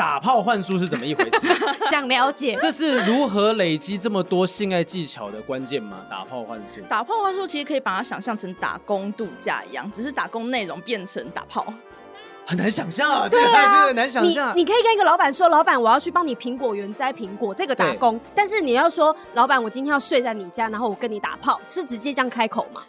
打炮幻术是怎么一回事？想了解，这是如何累积这么多性爱技巧的关键吗？打炮幻术，打炮幻术其实可以把它想象成打工度假一样，只是打工内容变成打炮。很难想象啊，对啊，这个难想象。你你可以跟一个老板说，老板，我要去帮你苹果园摘苹果，这个打工。但是你要说，老板，我今天要睡在你家，然后我跟你打炮，是直接这样开口吗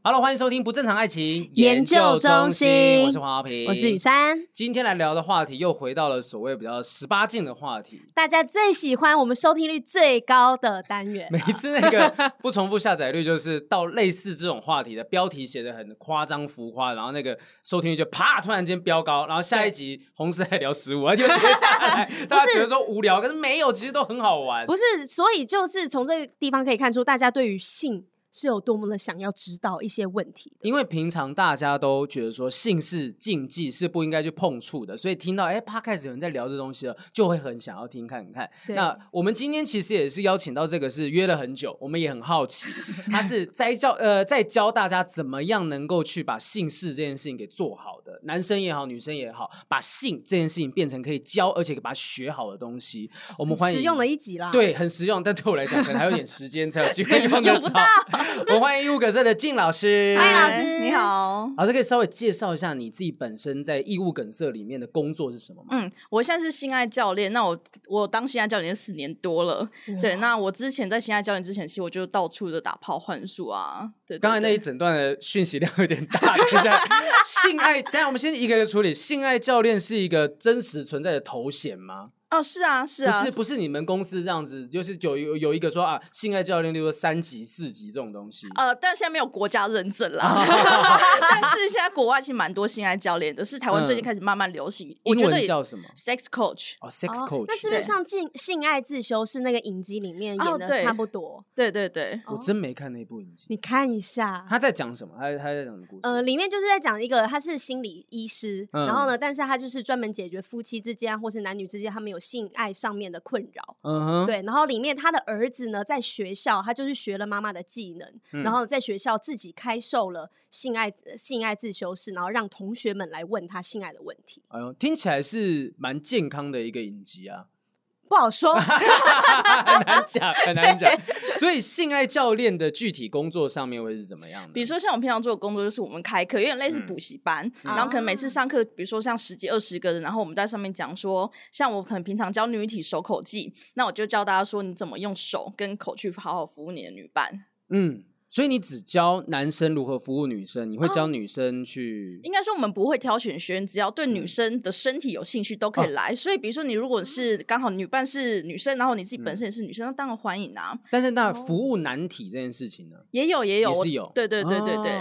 ？Hello，欢迎收听不正常爱情研究中心，我是黄豪平，我是雨珊。今天来聊的话题又回到了所谓比较十八禁的话题，大家最喜欢我们收听率最高的单元。每一次那个不重复下载率，就是到类似这种话题的标题写得很夸张浮夸，然后那个收听率就啪突然间飙高，然后下一集红丝还聊十五，就接下来 大家觉得说无聊，可是没有，其实都很好玩。不是，所以就是从这个地方可以看出，大家对于性。是有多么的想要知道一些问题的，因为平常大家都觉得说性是禁忌，是不应该去碰触的，所以听到哎，啪开始有人在聊这东西了，就会很想要听看看。那我们今天其实也是邀请到这个是约了很久，我们也很好奇，他是在教呃在教大家怎么样能够去把性事这件事情给做好的，男生也好，女生也好，把性这件事情变成可以教而且把它学好的东西。我们欢迎实用的一集啦，对，很实用，但对我来讲可能还有点时间才有机会用得着。我欢迎义务梗色的静老师，欢迎老师，你好。老师可以稍微介绍一下你自己本身在义务梗色里面的工作是什么吗？嗯，我现在是性爱教练，那我我当性爱教练四年多了。对，那我之前在性爱教练之前，其实我就到处的打炮幻术啊。对，刚才那一整段的讯息量有点大。等一下，性爱，等下我们先一个一个处理。性爱教练是一个真实存在的头衔吗？哦，是啊，是啊，不是不是你们公司这样子，就是有有有一个说啊，性爱教练，例如说三级、四级这种东西。呃，但现在没有国家认证啦。但是现在国外其实蛮多性爱教练的，是台湾最近开始慢慢流行。英文叫什么？Sex Coach。哦，Sex Coach。那是不是像性性爱自修是那个影集里面演的差不多？对对对，我真没看那部影集。你看一下，他在讲什么？他他在讲什么故事？呃，里面就是在讲一个他是心理医师，然后呢，但是他就是专门解决夫妻之间或是男女之间他们有性爱上面的困扰，嗯哼，对，然后里面他的儿子呢，在学校他就是学了妈妈的技能，嗯、然后在学校自己开售了性爱性爱自修室，然后让同学们来问他性爱的问题。哎呦，听起来是蛮健康的一个影集啊。不好说，很难讲，很难讲。所以性爱教练的具体工作上面会是怎么样的？比如说像我平常做的工作，就是我们开课，有点类似补习班，嗯、然后可能每次上课，比如说像十几二十个人，然后我们在上面讲说，像我可能平常教女体手口技，那我就教大家说你怎么用手跟口去好好服务你的女伴。嗯。所以你只教男生如何服务女生，你会教女生去？应该说我们不会挑选学员，只要对女生的身体有兴趣都可以来。所以比如说你如果是刚好女伴是女生，然后你自己本身也是女生，那当然欢迎啊。但是那服务男体这件事情呢？也有也有也是有，对对对对对。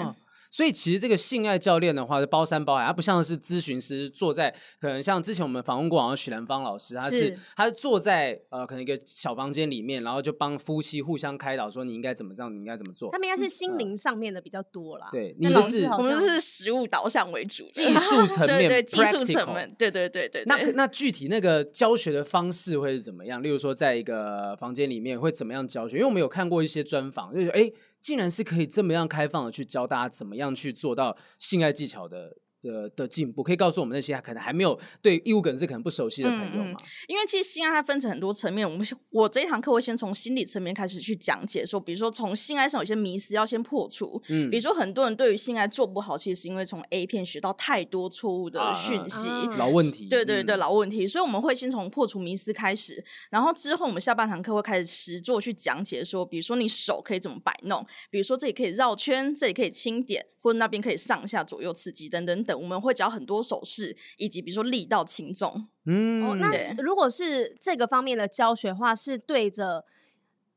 所以其实这个性爱教练的话是包山包海，他不像是咨询师坐在可能像之前我们访问过好像许兰芳老师，他是，是他是坐在呃可能一个小房间里面，然后就帮夫妻互相开导说你应该怎么这样，你应该怎么做。他们应该是心灵上面的比较多啦。嗯、对，你们是我们是实物导向为主，技术层面，对对，技术层面，对对对对，对。那那具体那个教学的方式会是怎么样？例如说在一个房间里面会怎么样教学？因为我们有看过一些专访，就是哎。诶竟然是可以这么样开放的去教大家怎么样去做到性爱技巧的。的的进步，可以告诉我们那些可能还没有对义务梗是可能不熟悉的朋友吗？因为其实性爱它分成很多层面，我们我这一堂课会先从心理层面开始去讲解，说比如说从性爱上有些迷思要先破除，嗯，比如说很多人对于性爱做不好，其实是因为从 A 片学到太多错误的讯息，啊啊、老问题，对对对，嗯、老问题，所以我们会先从破除迷思开始，然后之后我们下半堂课会开始实作去讲解，说比如说你手可以怎么摆弄，比如说这里可以绕圈，这里可以轻点。或者那边可以上下左右刺激等等等，我们会教很多手势，以及比如说力道轻重。嗯，哦、那如果是这个方面的教学的话，是对着。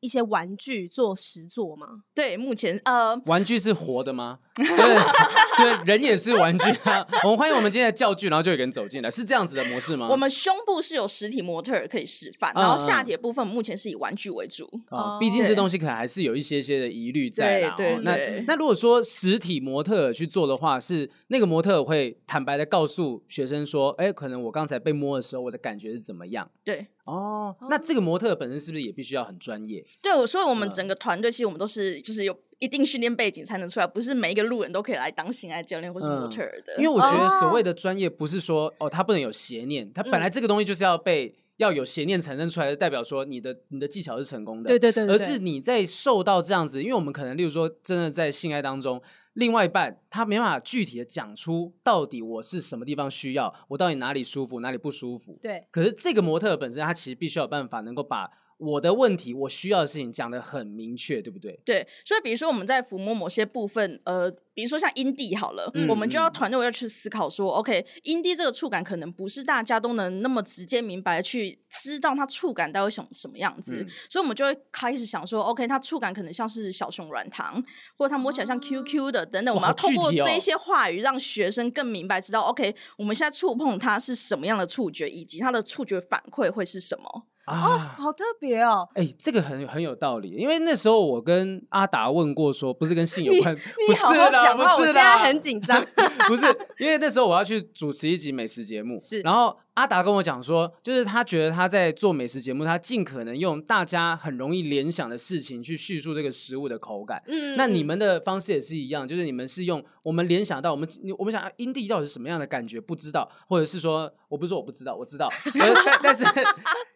一些玩具做实作吗？对，目前呃，玩具是活的吗？对，对，人也是玩具啊。我们欢迎我们今天的教具，然后就有人走进来，是这样子的模式吗？我们胸部是有实体模特可以示范，然后下体部分目前是以玩具为主啊。毕竟这东西可能还是有一些些的疑虑在啦。对对。那那如果说实体模特去做的话，是那个模特会坦白的告诉学生说：“哎，可能我刚才被摸的时候，我的感觉是怎么样？”对。哦，那这个模特本身是不是也必须要很专业？对，所以我们整个团队其实我们都是就是有一定训练背景才能出来，不是每一个路人都可以来当性爱教练或是模特儿的。因为我觉得所谓的专业不是说哦，他不能有邪念，他本来这个东西就是要被。要有邪念产生出来，代表说你的你的技巧是成功的，对对对，对，而是你在受到这样子，因为我们可能，例如说，真的在性爱当中，另外一半他没办法具体的讲出到底我是什么地方需要，我到底哪里舒服，哪里不舒服，对。可是这个模特本身，他其实必须要有办法能够把。我的问题，我需要的事情讲得很明确，对不对？对，所以比如说我们在抚摸某些部分，呃，比如说像阴蒂好了，嗯、我们就要团队要去思考说、嗯、，OK，阴蒂这个触感可能不是大家都能那么直接明白去知道它触感到底什么什么样子，嗯、所以我们就会开始想说，OK，它触感可能像是小熊软糖，或者它摸起来像 QQ 的等等，我们要透过这一些话语让学生更明白知道，OK，我们现在触碰它是什么样的触觉，以及它的触觉反馈会是什么。啊、哦，好特别哦！哎、欸，这个很很有道理，因为那时候我跟阿达问过说，说不是跟性有关，你好好讲话，我现在很紧张。不是，因为那时候我要去主持一集美食节目，是，然后。阿达跟我讲说，就是他觉得他在做美食节目，他尽可能用大家很容易联想的事情去叙述这个食物的口感。嗯，那你们的方式也是一样，就是你们是用我们联想到我们，我们想阴蒂到底是什么样的感觉，不知道，或者是说，我不是说我不知道，我知道，但但是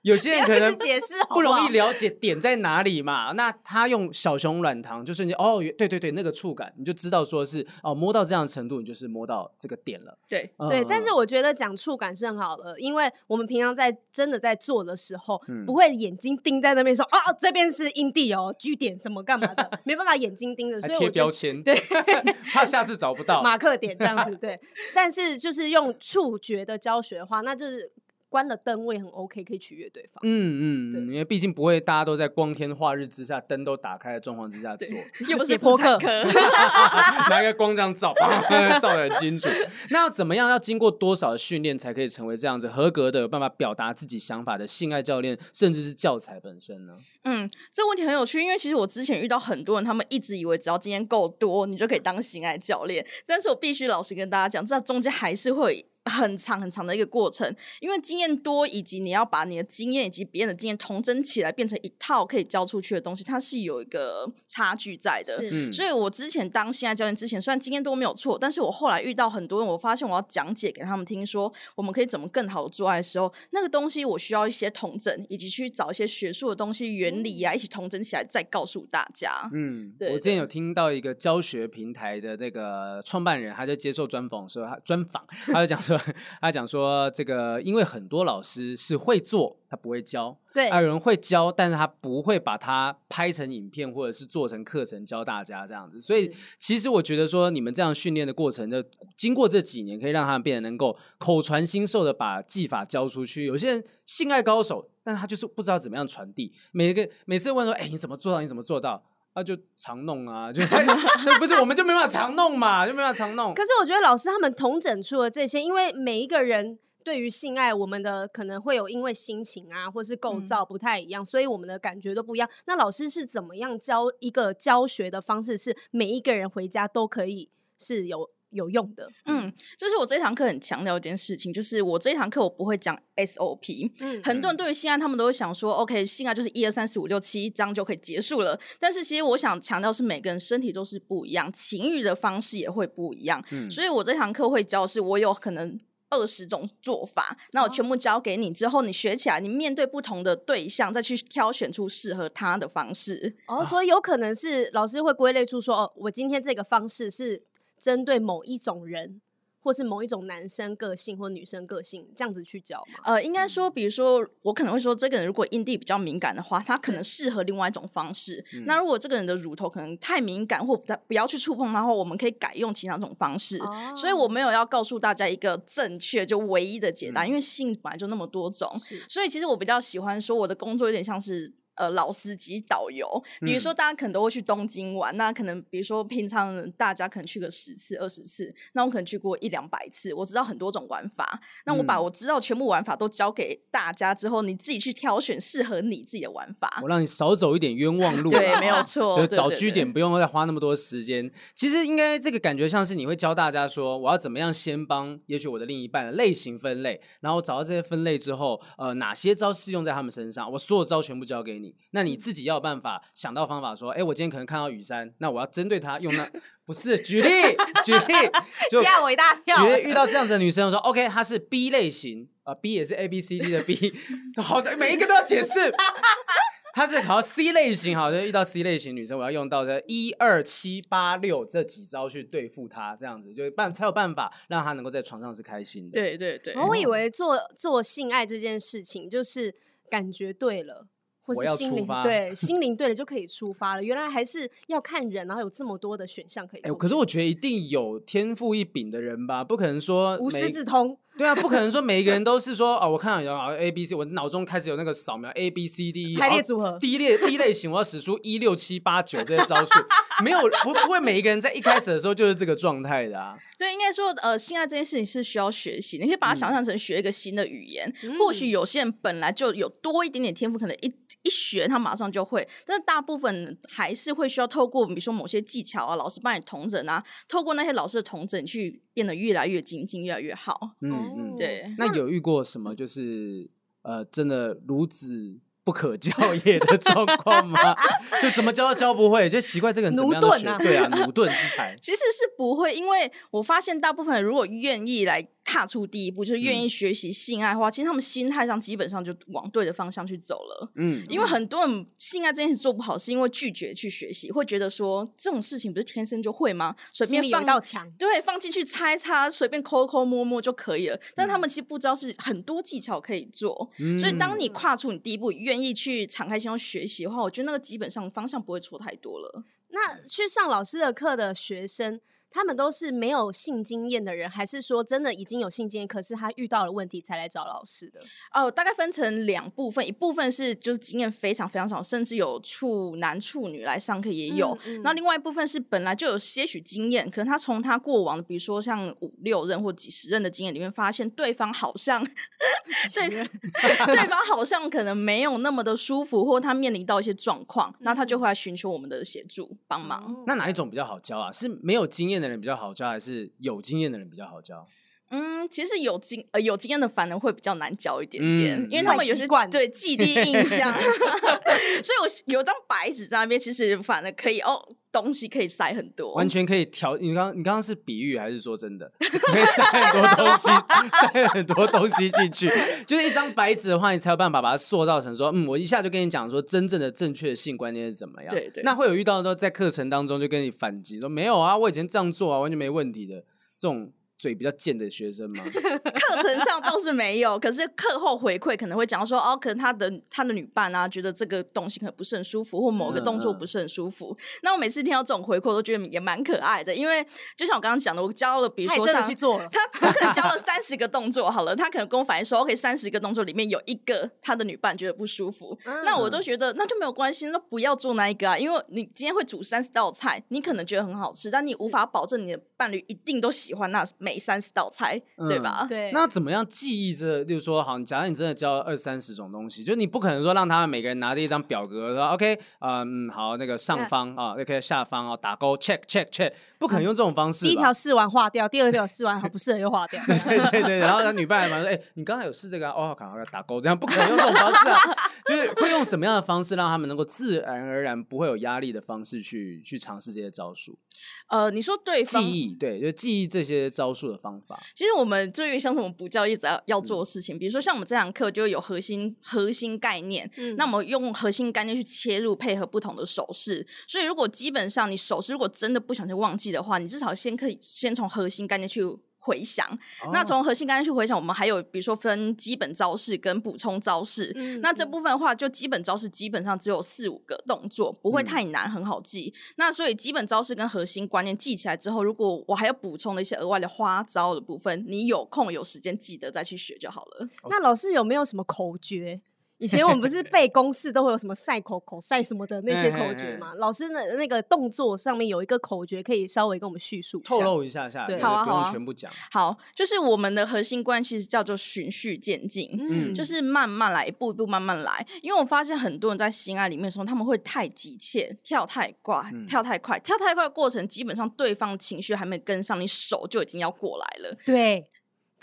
有些人可能不容易了解点在哪里嘛。那他用小熊软糖就瞬间哦，对对对，那个触感你就知道说是哦，摸到这样的程度，你就是摸到这个点了。对、嗯、对，但是我觉得讲触感是很好的。因为我们平常在真的在做的时候，嗯、不会眼睛盯在那边说啊，这边是阴地哦据点什么干嘛的，没办法眼睛盯着，所以贴标签，对，怕下次找不到马克点这样子，对。但是就是用触觉的教学的话，那就是。关了灯，我也很 OK，可以取悦对方。嗯嗯，因为毕竟不会大家都在光天化日之下，灯都打开的状况之下做，又不是播客，拿个光这样照，照的很清楚。那要怎么样？要经过多少的训练才可以成为这样子合格的、有办法表达自己想法的性爱教练，甚至是教材本身呢？嗯，这个问题很有趣，因为其实我之前遇到很多人，他们一直以为只要经验够多，你就可以当性爱教练。但是我必须老实跟大家讲，这中间还是会。很长很长的一个过程，因为经验多，以及你要把你的经验以及别人的经验统整起来，变成一套可以教出去的东西，它是有一个差距在的。嗯所以我之前当性爱教练之前，虽然经验多没有错，但是我后来遇到很多人，我发现我要讲解给他们听，说我们可以怎么更好的做爱的时候，那个东西我需要一些统整，以及去找一些学术的东西、原理啊，一起统整起来再告诉大家。嗯，对，对。我之前有听到一个教学平台的那个创办人，他在接受专访的时候，他专访，他就讲说。他讲说，这个因为很多老师是会做，他不会教。对，还有人会教，但是他不会把它拍成影片，或者是做成课程教大家这样子。所以，其实我觉得说，你们这样训练的过程，的经过这几年，可以让他们变得能够口传心授的把技法教出去。有些人性爱高手，但他就是不知道怎么样传递。每一个每次问说，哎，你怎么做到？你怎么做到？那、啊、就常弄啊，就 不是我们就没办法常弄嘛，就没办法常弄。可是我觉得老师他们同整出了这些，因为每一个人对于性爱，我们的可能会有因为心情啊，或是构造不太一样，嗯、所以我们的感觉都不一样。那老师是怎么样教一个教学的方式，是每一个人回家都可以是有。有用的，嗯，这是我这堂课很强调一件事情，就是我这一堂课我不会讲 SOP。嗯，很多人对于性爱，他们都会想说，OK，性爱就是一二三四五六七，这样就可以结束了。但是其实我想强调是每个人身体都是不一样，情欲的方式也会不一样。嗯，所以我这堂课会教的是，我有可能二十种做法，那我全部教给你之后，你学起来，你面对不同的对象，再去挑选出适合他的方式。哦，所以有可能是老师会归类出说，哦，我今天这个方式是。针对某一种人，或是某一种男生个性或女生个性，这样子去教吗？呃，应该说，比如说，我可能会说，这个人如果阴蒂比较敏感的话，他可能适合另外一种方式。嗯、那如果这个人的乳头可能太敏感，或不要去触碰它的话，我们可以改用其他种方式。哦、所以我没有要告诉大家一个正确就唯一的解答，嗯、因为性本来就那么多种。所以其实我比较喜欢说，我的工作有点像是。呃，老司机导游，比如说大家可能都会去东京玩，嗯、那可能比如说平常大家可能去个十次、二十次，那我可能去过一两百次，我知道很多种玩法。那我把我知道全部玩法都教给大家之后，你自己去挑选适合你自己的玩法。我让你少走一点冤枉路。对，没有错，就找据点不用再花那么多时间。其实应该这个感觉像是你会教大家说，我要怎么样先帮也许我的另一半的类型分类，然后找到这些分类之后，呃，哪些招适用在他们身上，我所有招全部教给你。你。那你自己要有办法想到方法说，哎，我今天可能看到雨山，那我要针对他用那 不是举例举例，吓我一大跳。举例遇到这样子的女生，我说 OK，她是 B 类型啊，呃，B 也是 A B C D 的 B，好的，每一个都要解释。他是考 C 类型，好，就遇到 C 类型女生，我要用到这一二七八六这几招去对付她，这样子就办才有办法让她能够在床上是开心的。对对对，我以为做做性爱这件事情就是感觉对了。或是心灵 对心灵对了就可以出发了，原来还是要看人，然后有这么多的选项可以。哎、欸，可是我觉得一定有天赋异禀的人吧，不可能说无师自通。对啊，不可能说每一个人都是说哦，我看到有啊 A B C，我脑中开始有那个扫描 A B C D E 排列组合，第一列第一类型我要使出一六七八九这些招数，没有不不会每一个人在一开始的时候就是这个状态的啊。对，应该说呃，性爱这件事情是需要学习，你可以把它想象成学一个新的语言。嗯、或许有些人本来就有多一点点天赋，可能一一学他马上就会，但是大部分还是会需要透过比如说某些技巧啊，老师帮你同整啊，透过那些老师的同整去变得越来越精进，越来越好。嗯嗯，对。那有遇过什么就是呃，真的孺子不可教也的状况吗？就怎么教都教不会，就奇怪这个人怎么样的学？啊对啊，驽钝之才。其实是不会，因为我发现大部分人如果愿意来。踏出第一步，就是愿意学习性爱的话，嗯、其实他们心态上基本上就往对的方向去走了。嗯，因为很多人性爱这件事做不好，是因为拒绝去学习，会觉得说这种事情不是天生就会吗？随便放一道墙，对，放进去擦一擦，随便抠抠摸摸就可以了。但他们其实不知道是很多技巧可以做。嗯、所以当你跨出你第一步，愿意去敞开心胸学习的话，我觉得那个基本上方向不会错太多了。那去上老师的课的学生。他们都是没有性经验的人，还是说真的已经有性经验，可是他遇到了问题才来找老师的？哦，大概分成两部分，一部分是就是经验非常非常少，甚至有处男处女来上课也有。嗯嗯、那另外一部分是本来就有些许经验，可能他从他过往的，比如说像五六任或几十任的经验里面，发现对方好像对对方好像可能没有那么的舒服，或他面临到一些状况，那、嗯、他就会来寻求我们的协助帮忙。嗯、那哪一种比较好教啊？是没有经验的人比较好教，还是有经验的人比较好教？嗯，其实有经呃有经验的反而会比较难教一点点，嗯、因为他们有些对 既定印象，所以我有张白纸在那边，其实反而可以哦，东西可以塞很多，完全可以调。你刚你刚刚是比喻还是说真的？可以塞很多东西，塞很多东西进去，就是一张白纸的话，你才有办法把它塑造成说，嗯，我一下就跟你讲说真正的正确的性观念是怎么样。对对，那会有遇到说在课程当中就跟你反击说没有啊，我以前这样做啊，完全没问题的这种。嘴比较贱的学生吗？课程上倒是没有，可是课后回馈可能会讲说，哦，可能他的他的女伴啊，觉得这个东西可能不是很舒服，或某个动作不是很舒服。嗯嗯、那我每次听到这种回馈，我都觉得也蛮可爱的，因为就像我刚刚讲的，我教了，比如说像去做了，他 我可能教了三十个动作，好了，他可能跟我反映说，OK，三十个动作里面有一个他的女伴觉得不舒服，嗯、那我都觉得那就没有关系，那不要做那一个啊，因为你今天会煮三十道菜，你可能觉得很好吃，但你无法保证你的伴侣一定都喜欢那每。三十道菜，对吧？嗯、对。那怎么样记忆这？例如说，好，假如你真的教二三十种东西，就你不可能说让他们每个人拿着一张表格说，OK，嗯，好，那个上方啊，OK，下方啊，打勾，check check check，不可能用这种方式。第一条试完划掉，第二条试完好不适合又划掉。对对对，然后他女伴嘛说，哎、欸，你刚才有试这个啊？哦，赶快打勾，这样不可能用这种方式啊。就是会用什么样的方式让他们能够自然而然不会有压力的方式去去尝试这些招数？呃，你说对记忆，对，就记忆这些招数的方法。其实我们对于像什么补教一直要要做的事情，嗯、比如说像我们这堂课就有核心核心概念，嗯、那我们用核心概念去切入，配合不同的手势。所以如果基本上你手势如果真的不想去忘记的话，你至少先可以先从核心概念去。回想，哦、那从核心概念去回想，我们还有比如说分基本招式跟补充招式。嗯、那这部分的话，就基本招式基本上只有四五个动作，不会太难，很好记。嗯、那所以基本招式跟核心观念记起来之后，如果我还要补充的一些额外的花招的部分，你有空有时间记得再去学就好了。那老师有没有什么口诀？以前我们不是 背公式都会有什么赛口口赛什么的那些口诀吗？老师的那个动作上面有一个口诀，可以稍微跟我们叙述透露一下下，对，好啊，好啊，全部讲。好，就是我们的核心观其实叫做循序渐进，嗯，就是慢慢来，一步一步慢慢来。因为我发现很多人在心爱里面的时候，他们会太急切，跳太快，跳太快，跳太快的过程，基本上对方情绪还没跟上，你手就已经要过来了，对。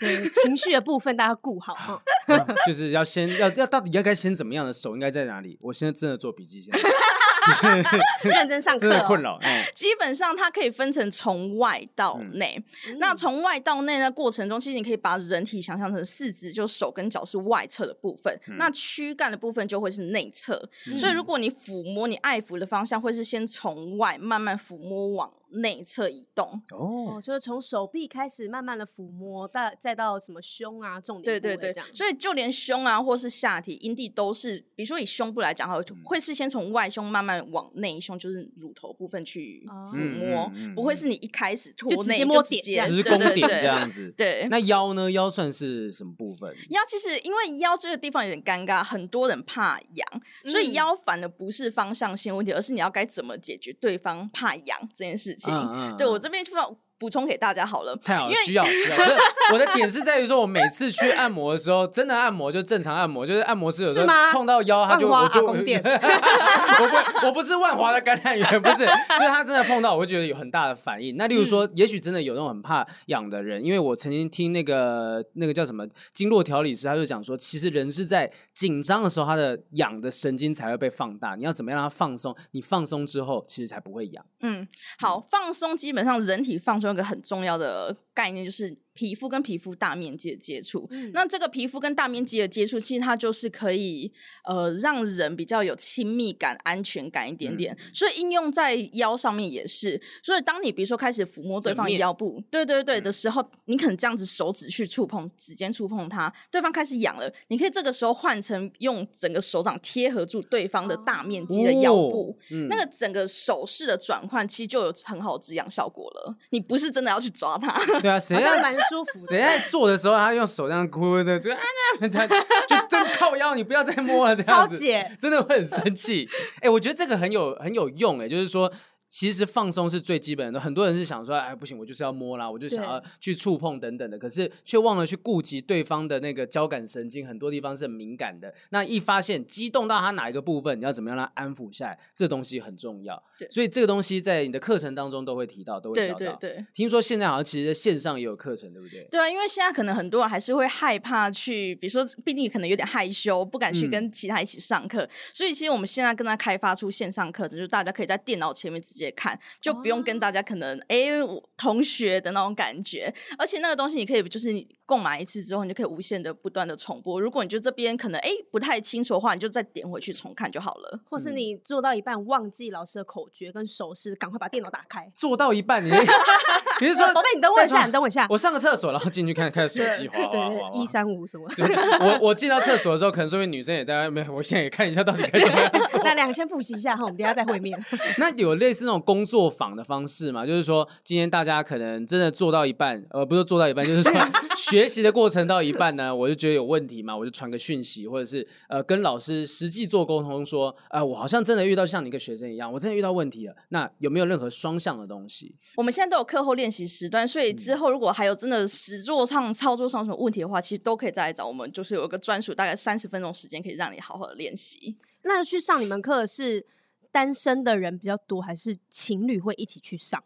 对情绪的部分大家顾好哈、嗯，就是要先要要到底要该先怎么样的手应该在哪里？我现在真的做笔记，现在认真上课、哦，真的困扰。嗯、基本上它可以分成从外到内，嗯、那从外到内的过程中，其实你可以把人体想象成四肢，就手跟脚是外侧的部分，嗯、那躯干的部分就会是内侧。嗯、所以如果你抚摸，你爱抚的方向会是先从外慢慢抚摸往。内侧移动哦，就是从手臂开始慢慢的抚摸，到再到什么胸啊，重点部位这样。对对对，所以就连胸啊，或是下体、阴蒂都是，比如说以胸部来讲，哈，会是先从外胸慢慢往内胸，就是乳头部分去抚摸，不会是你一开始脱内就直接摸点，十公点这样子。对，那腰呢？腰算是什么部分？腰其实因为腰这个地方有点尴尬，很多人怕痒，所以腰反而不是方向性问题，而是你要该怎么解决对方怕痒这件事情。嗯嗯，对我这边就要。补充给大家好了，太好了，需要需要。我的点是在于说，我每次去按摩的时候，真的按摩就正常按摩，就是按摩师有时候碰到腰，他就我就 我不我不是万华的感染源，不是，就是他真的碰到，我会觉得有很大的反应。那例如说，也许真的有那种很怕痒的人，因为我曾经听那个那个叫什么经络调理师，他就讲说，其实人是在紧张的时候，他的痒的神经才会被放大。你要怎么样让他放松？你放松之后，其实才不会痒。嗯，好，放松基本上人体放松。一个很重要的概念就是。皮肤跟皮肤大面积的接触，嗯、那这个皮肤跟大面积的接触，其实它就是可以呃让人比较有亲密感、安全感一点点。嗯、所以应用在腰上面也是。所以当你比如说开始抚摸对方腰部，对对对的时候，嗯、你可能这样子手指去触碰，指尖触碰它，对方开始痒了，你可以这个时候换成用整个手掌贴合住对方的大面积的腰部，那个整个手势的转换，其实就有很好止痒效果了。你不是真的要去抓它，对啊，谁要？舒服。谁在做的时候，他用手这样哭的，就啊，就真靠腰，你不要再摸了，这样子，姐真的会很生气。哎、欸，我觉得这个很有很有用，哎，就是说。其实放松是最基本的，很多人是想说，哎，不行，我就是要摸啦，我就想要去触碰等等的，可是却忘了去顾及对方的那个交感神经，很多地方是很敏感的。那一发现激动到他哪一个部分，你要怎么样让他安抚下来？这东西很重要。所以这个东西在你的课程当中都会提到，都会教到。对对对。听说现在好像其实在线上也有课程，对不对？对啊，因为现在可能很多人还是会害怕去，比如说，毕竟可能有点害羞，不敢去跟其他一起上课。嗯、所以其实我们现在跟他开发出线上课程，就是大家可以在电脑前面直接看，就。不用跟大家可能哎、欸，同学的那种感觉，而且那个东西你可以就是购买一次之后，你就可以无限的不断的重播。如果你觉得这边可能哎、欸、不太清楚的话，你就再点回去重看就好了。或是你做到一半忘记老师的口诀跟手势，赶快把电脑打开。做到一半，你 你是说，宝贝，你等我一下，你等我一下，我上个厕所，然后进去看，看手机，滑滑滑，一三五什么？我我进到厕所的时候，可能说明女生也在外面，我现在也看一下到底该怎么样。那两个先复习一下哈，我们等下再会面。那有类似那种工作坊的方式吗？就是说，今天大家可能真的做到一半，呃，不是做到一半，就是说学习的过程到一半呢，我就觉得有问题嘛，我就传个讯息，或者是呃跟老师实际做沟通，说，呃，我好像真的遇到像你一个学生一样，我真的遇到问题了。那有没有任何双向的东西？我们现在都有课后练习时段，所以之后如果还有真的实作上、操作上什么问题的话，其实都可以再来找我们，就是有一个专属大概三十分钟时间，可以让你好好的练习。那去上你们课是单身的人比较多，还是情侣会一起去上？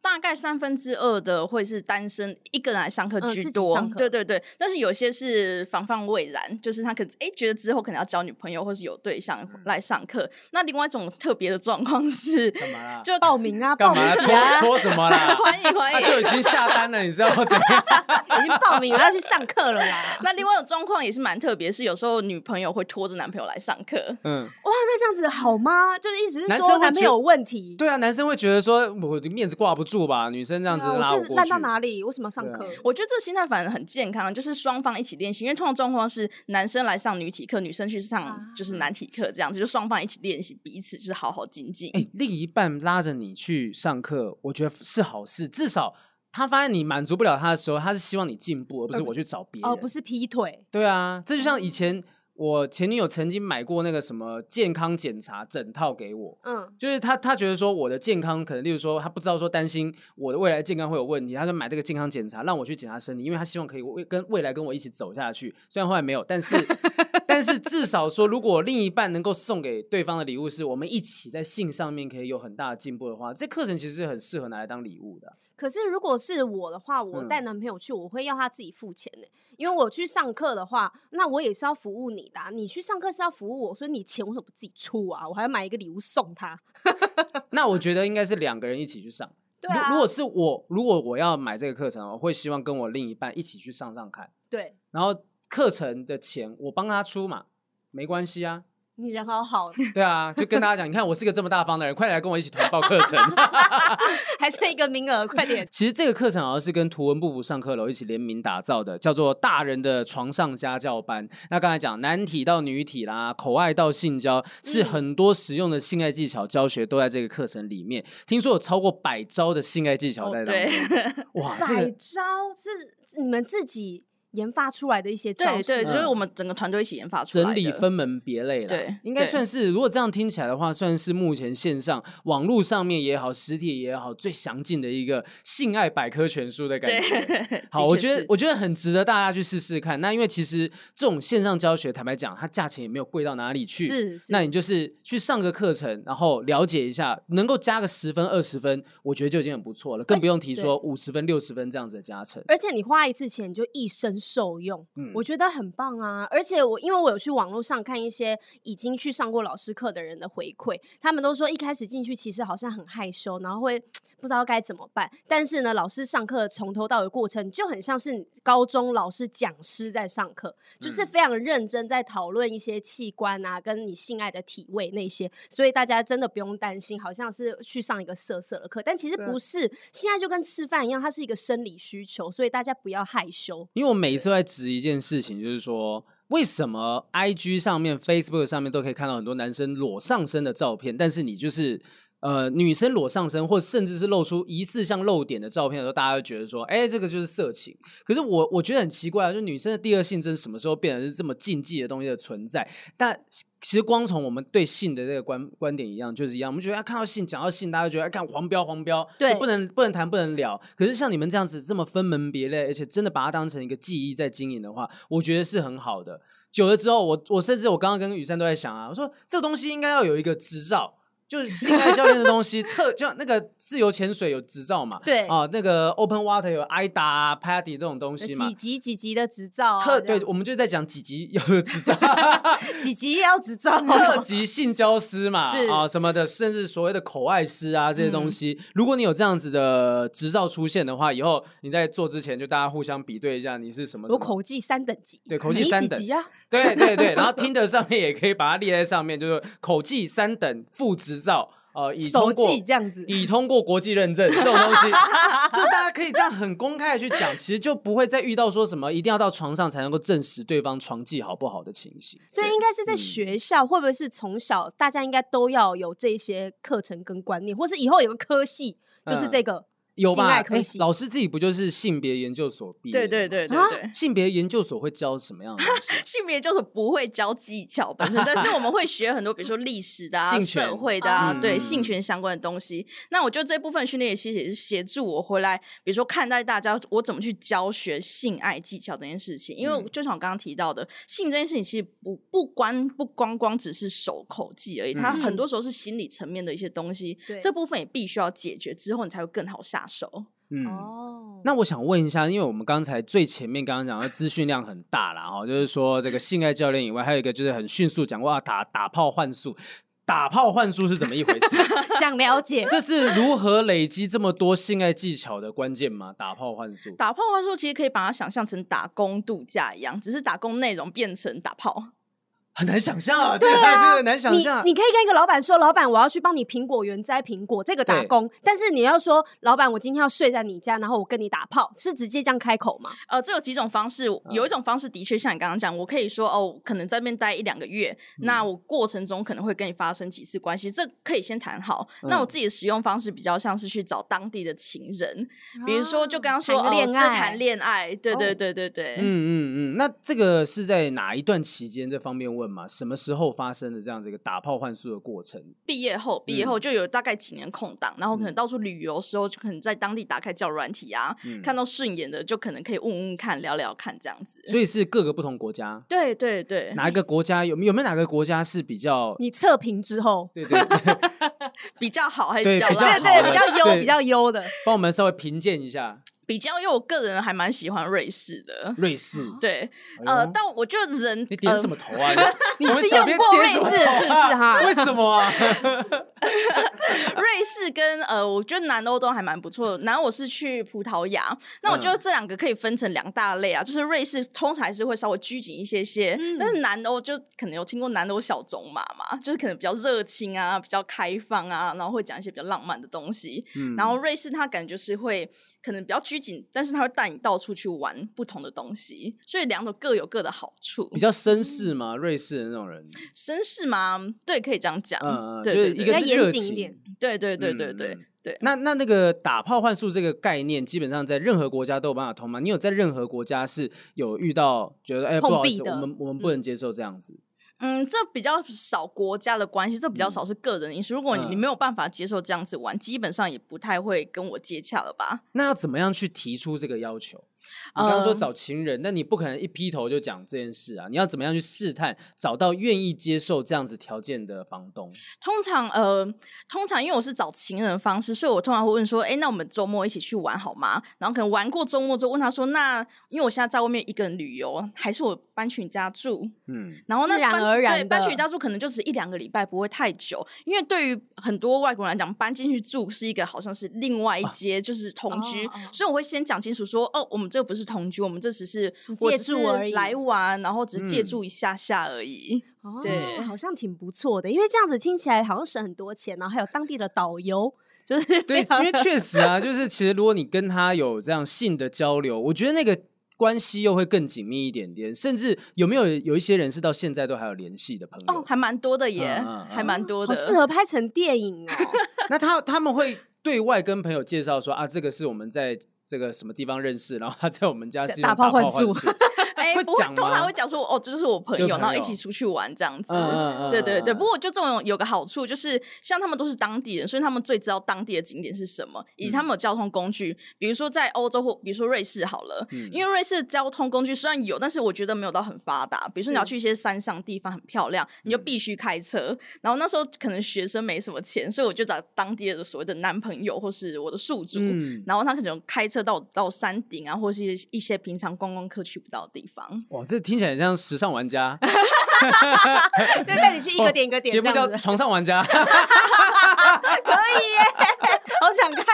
大概三分之二的会是单身一个人来上课居多，嗯、对对对。但是有些是防范未然，就是他可能哎觉得之后可能要交女朋友或是有对象来上课。嗯、那另外一种特别的状况是干嘛啦？就报名啊，干嘛搓搓什么啦？欢迎欢迎，他就已经下单了，你知道吗？怎样？已经报名了要去上课了啦。那另外一种状况也是蛮特别，是有时候女朋友会拖着男朋友来上课。嗯，哇，那这样子好吗？就是意思是说男朋友有问题？对啊，男生会觉得说我的面子挂不住。吧，女生这样子拉我过去，烂到哪里？为什么要上课？我觉得这心态反而很健康，就是双方一起练习。因为通常状况是男生来上女体课，女生去上就是男体课，这样子就双方一起练习，彼此是好好精进。哎，另一半拉着你去上课，我觉得是好事。至少他发现你满足不了他的时候，他是希望你进步，而不是我去找别人。哦，不是劈腿。对啊，这就像以前。我前女友曾经买过那个什么健康检查整套给我，嗯，就是她她觉得说我的健康可能，例如说她不知道说担心我的未来健康会有问题，她就买这个健康检查让我去检查身体，因为她希望可以未跟未来跟我一起走下去。虽然后来没有，但是 但是至少说，如果另一半能够送给对方的礼物是我们一起在性上面可以有很大的进步的话，这课程其实是很适合拿来当礼物的。可是如果是我的话，我带男朋友去，我会要他自己付钱呢、因为我去上课的话，那我也是要服务你的、啊。你去上课是要服务我，所以你钱为什么不自己出啊？我还要买一个礼物送他。那我觉得应该是两个人一起去上。对啊。如果是我，如果我要买这个课程，我会希望跟我另一半一起去上上看。对。然后课程的钱我帮他出嘛，没关系啊。你人好好，对啊，就跟大家讲，你看我是个这么大方的人，快点来跟我一起团报课程，还剩一个名额，快点。其实这个课程好像是跟图文不符上课楼一起联名打造的，叫做大人的床上家教班。那刚才讲男体到女体啦，口爱到性交，是很多实用的性爱技巧教学都在这个课程里面。嗯、听说有超过百招的性爱技巧在当中，哦、哇，这个、百招是你们自己。研发出来的一些招式，对，就是我们整个团队一起研发出来的。整理分门别类了，对，应该算是。如果这样听起来的话，算是目前线上网络上面也好，实体也好，最详尽的一个性爱百科全书的感觉。好，我觉得我觉得很值得大家去试试看。那因为其实这种线上教学，坦白讲，它价钱也没有贵到哪里去。是，是。那你就是去上个课程，然后了解一下，能够加个十分、二十分，我觉得就已经很不错了。更不用提说五十分、六十分这样子的加成。而且你花一次钱，你就一生受用。嗯我觉得很棒啊！而且我因为我有去网络上看一些已经去上过老师课的人的回馈，他们都说一开始进去其实好像很害羞，然后会 不知道该怎么办。但是呢，老师上课从头到尾过程就很像是高中老师讲师在上课，就是非常认真在讨论一些器官啊，跟你性爱的体位那些。所以大家真的不用担心，好像是去上一个色色的课，但其实不是。现在就跟吃饭一样，它是一个生理需求，所以大家不要害羞。因为我每一次在指一。件事情就是说，为什么 IG 上面、Facebook 上面都可以看到很多男生裸上身的照片，但是你就是呃女生裸上身，或甚至是露出疑似像露点的照片的时候，大家会觉得说，哎，这个就是色情。可是我我觉得很奇怪啊，就女生的第二性征什么时候变成是这么禁忌的东西的存在？但其实光从我们对性的这个观观点一样，就是一样。我们觉得看到性，讲到性，大家觉得哎看黄标，黄标，对，不能不能谈，不能聊。可是像你们这样子这么分门别类，而且真的把它当成一个记忆在经营的话，我觉得是很好的。久了之后，我我甚至我刚刚跟雨珊都在想啊，我说这个东西应该要有一个执照。就是性爱教练的东西，特 就那个自由潜水有执照嘛？对啊，那个 Open Water 有 AIDA、PADI 这种东西嘛？几级几级的执照？特对，我们就在讲几级要有执照，几级要执照？特级性教师嘛？啊什么的，甚至所谓的口爱师啊这些东西，如果你有这样子的执照出现的话，以后你在做之前就大家互相比对一下，你是什么？有口技三等级，对，口技三等级啊？对对对，然后 Tinder 上面也可以把它列在上面，就是口技三等副执照。呃，已通过这样子，已通过国际认证 这种东西，这大家可以这样很公开的去讲，其实就不会再遇到说什么一定要到床上才能够证实对方床技好不好的情形。对，对应该是在学校，嗯、会不会是从小大家应该都要有这些课程跟观念，或是以后有个科系就是这个。嗯有吧？哎，老师自己不就是性别研究所毕业？对对对对对。性别研究所会教什么样的？性别研究所不会教技巧本身，但是我们会学很多，比如说历史的啊、社会的啊，对性权相关的东西。那我觉得这部分训练其实也是协助我回来，比如说看待大家我怎么去教学性爱技巧这件事情。因为就像我刚刚提到的，性这件事情其实不不光不光光只是手口技而已，它很多时候是心理层面的一些东西。这部分也必须要解决之后，你才会更好下。手嗯哦，那我想问一下，因为我们刚才最前面刚刚讲的资讯量很大啦哦，就是说这个性爱教练以外，还有一个就是很迅速讲话打打炮换术，打炮换术是怎么一回事？想了解这是如何累积这么多性爱技巧的关键吗？打炮换术，打炮换术其实可以把它想象成打工度假一样，只是打工内容变成打炮。很难想象啊，对啊，这个难想象。你你可以跟一个老板说，老板，我要去帮你苹果园摘苹果，这个打工。但是你要说，老板，我今天要睡在你家，然后我跟你打炮，是直接这样开口吗？呃，这有几种方式，有一种方式的确像你刚刚讲，我可以说哦，可能在那边待一两个月，那我过程中可能会跟你发生几次关系，这可以先谈好。那我自己的使用方式比较像是去找当地的情人，比如说就刚刚说恋爱，谈恋爱，对对对对对，嗯嗯嗯。那这个是在哪一段期间？这方面问。问吗？什么时候发生的这样子一个打炮换宿的过程？毕业后，毕业后就有大概几年空档，嗯、然后可能到处旅游的时候，就可能在当地打开交友软体啊，嗯、看到顺眼的就可能可以问问看，聊聊看这样子。所以是各个不同国家。对对对，哪一个国家有有没有哪个国家是比较？你测评之后，对对，对，比较好还是比较对，对对比较优比较优的，帮我们稍微评鉴一下。比较，因为我个人还蛮喜欢瑞士的。瑞士，对，呃，但我觉得人，你点什么头啊？你是用过瑞士是不是哈？为什么啊？瑞士跟呃，我觉得南欧都还蛮不错的。南欧我是去葡萄牙，那我觉得这两个可以分成两大类啊，就是瑞士通常还是会稍微拘谨一些些，但是南欧就可能有听过南欧小种马嘛，就是可能比较热情啊，比较开放啊，然后会讲一些比较浪漫的东西。然后瑞士它感觉就是会可能比较拘。拘谨，但是他会带你到处去玩不同的东西，所以两种各有各的好处。比较绅士嘛，瑞士的那种人，绅士吗？对，可以这样讲。嗯，对，就是一个是热情，对对对对对对。那那那个打炮换术这个概念，基本上在任何国家都有办法通吗？你有在任何国家是有遇到觉得哎，不好意思，我们我们不能接受这样子。嗯，这比较少国家的关系，这比较少是个人因素。嗯、如果你你没有办法接受这样子玩，嗯、基本上也不太会跟我接洽了吧？那要怎么样去提出这个要求？你刚刚说找情人，那、嗯、你不可能一劈头就讲这件事啊！你要怎么样去试探，找到愿意接受这样子条件的房东？通常，呃，通常因为我是找情人的方式，所以我通常会问说：“哎，那我们周末一起去玩好吗？”然后可能玩过周末之后，问他说：“那因为我现在在外面一个人旅游，还是我搬去你家住？”嗯，然后那搬对搬去你家住可能就是一两个礼拜，不会太久。因为对于很多外国人来讲，搬进去住是一个好像是另外一阶，啊、就是同居，所以我会先讲清楚说：“哦，我们。”这不是同居，我们这只是借住而已，来玩，然后只是借住一下下而已。嗯、对、哦，好像挺不错的，因为这样子听起来好像省很多钱，然后还有当地的导游，就是 对，因为确实啊，就 是其实如果你跟他有这样性的交流，我觉得那个关系又会更紧密一点点，甚至有没有有一些人是到现在都还有联系的朋友？哦，还蛮多的耶，嗯嗯嗯、还蛮多的，好适合拍成电影哦。那他他们会对外跟朋友介绍说啊，这个是我们在。这个什么地方认识？然后他在我们家是打炮换宿。哎，不会，通常会讲说哦，这就是我朋友，然后一起出去玩这样子。对对对，不过就这种有个好处，就是像他们都是当地人，所以他们最知道当地的景点是什么，以及他们有交通工具。比如说在欧洲或比如说瑞士好了，因为瑞士的交通工具虽然有，但是我觉得没有到很发达。比如说你要去一些山上地方很漂亮，你就必须开车。然后那时候可能学生没什么钱，所以我就找当地的所谓的男朋友或是我的宿主，然后他可能开车到到山顶啊，或是一些平常观光客去不到的地方。哇，这听起来像时尚玩家。对，带你去一个点一个点。节目叫《床上玩家》，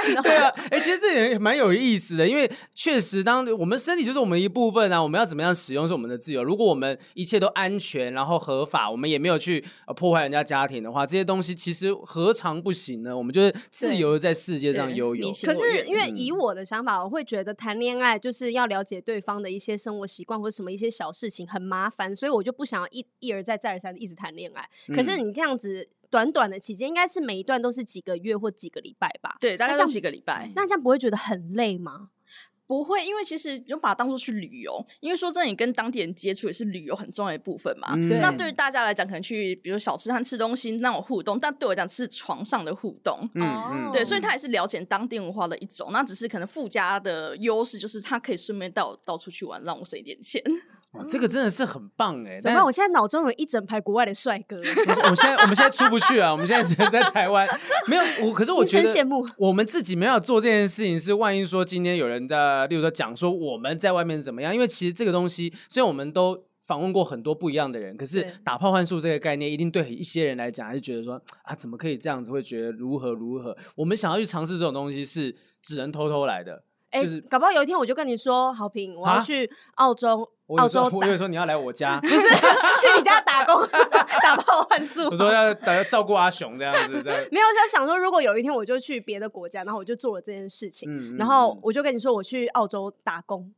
看哦。对啊，哎、欸，其实这也蛮有意思的，因为确实，当我们身体就是我们一部分啊，我们要怎么样使用是我们的自由。如果我们一切都安全，然后合法，我们也没有去破坏人家家庭的话，这些东西其实何尝不行呢？我们就是自由的在世界上悠游。可是，因为以我的想法，我会觉得谈恋爱就是要了解对方的一些生活习惯或者什么一些小事情很麻烦，所以我就不想要一一而再再而三的一直谈恋爱。可是你这样子短短的期间，应该是每一段都是几个月或几个礼拜吧？对，大概这样几个礼拜。那这样不会觉得很累吗？不会，因为其实就把它当做去旅游。因为说真的，你跟当地人接触也是旅游很重要的一部分嘛。嗯、那对于大家来讲，可能去比如小吃摊吃东西那种互动，但对我来讲是床上的互动。嗯嗯，对，所以他也是了解当地文化的一种。那只是可能附加的优势就是他可以顺便带我到处去玩，让我省一点钱。哇，这个真的是很棒哎！怎么办？我现在脑中有一整排国外的帅哥。我们现在我们现在出不去啊！我们现在只能在台湾。没有我，可是我觉得我们自己没有做这件事情，是万一说今天有人在，例如说讲说我们在外面怎么样？因为其实这个东西，虽然我们都访问过很多不一样的人，可是打炮幻术这个概念，一定对一些人来讲，还是觉得说啊，怎么可以这样子？会觉得如何如何？我们想要去尝试这种东西，是只能偷偷来的。哎，就是搞不好有一天我就跟你说，好评，我要去澳洲。澳洲，我以为说你要来我家，不是去你家打工 打炮换宿。我说要要照顾阿雄这样子，没有就想说，如果有一天我就去别的国家，然后我就做了这件事情，嗯、然后我就跟你说我去澳洲打工，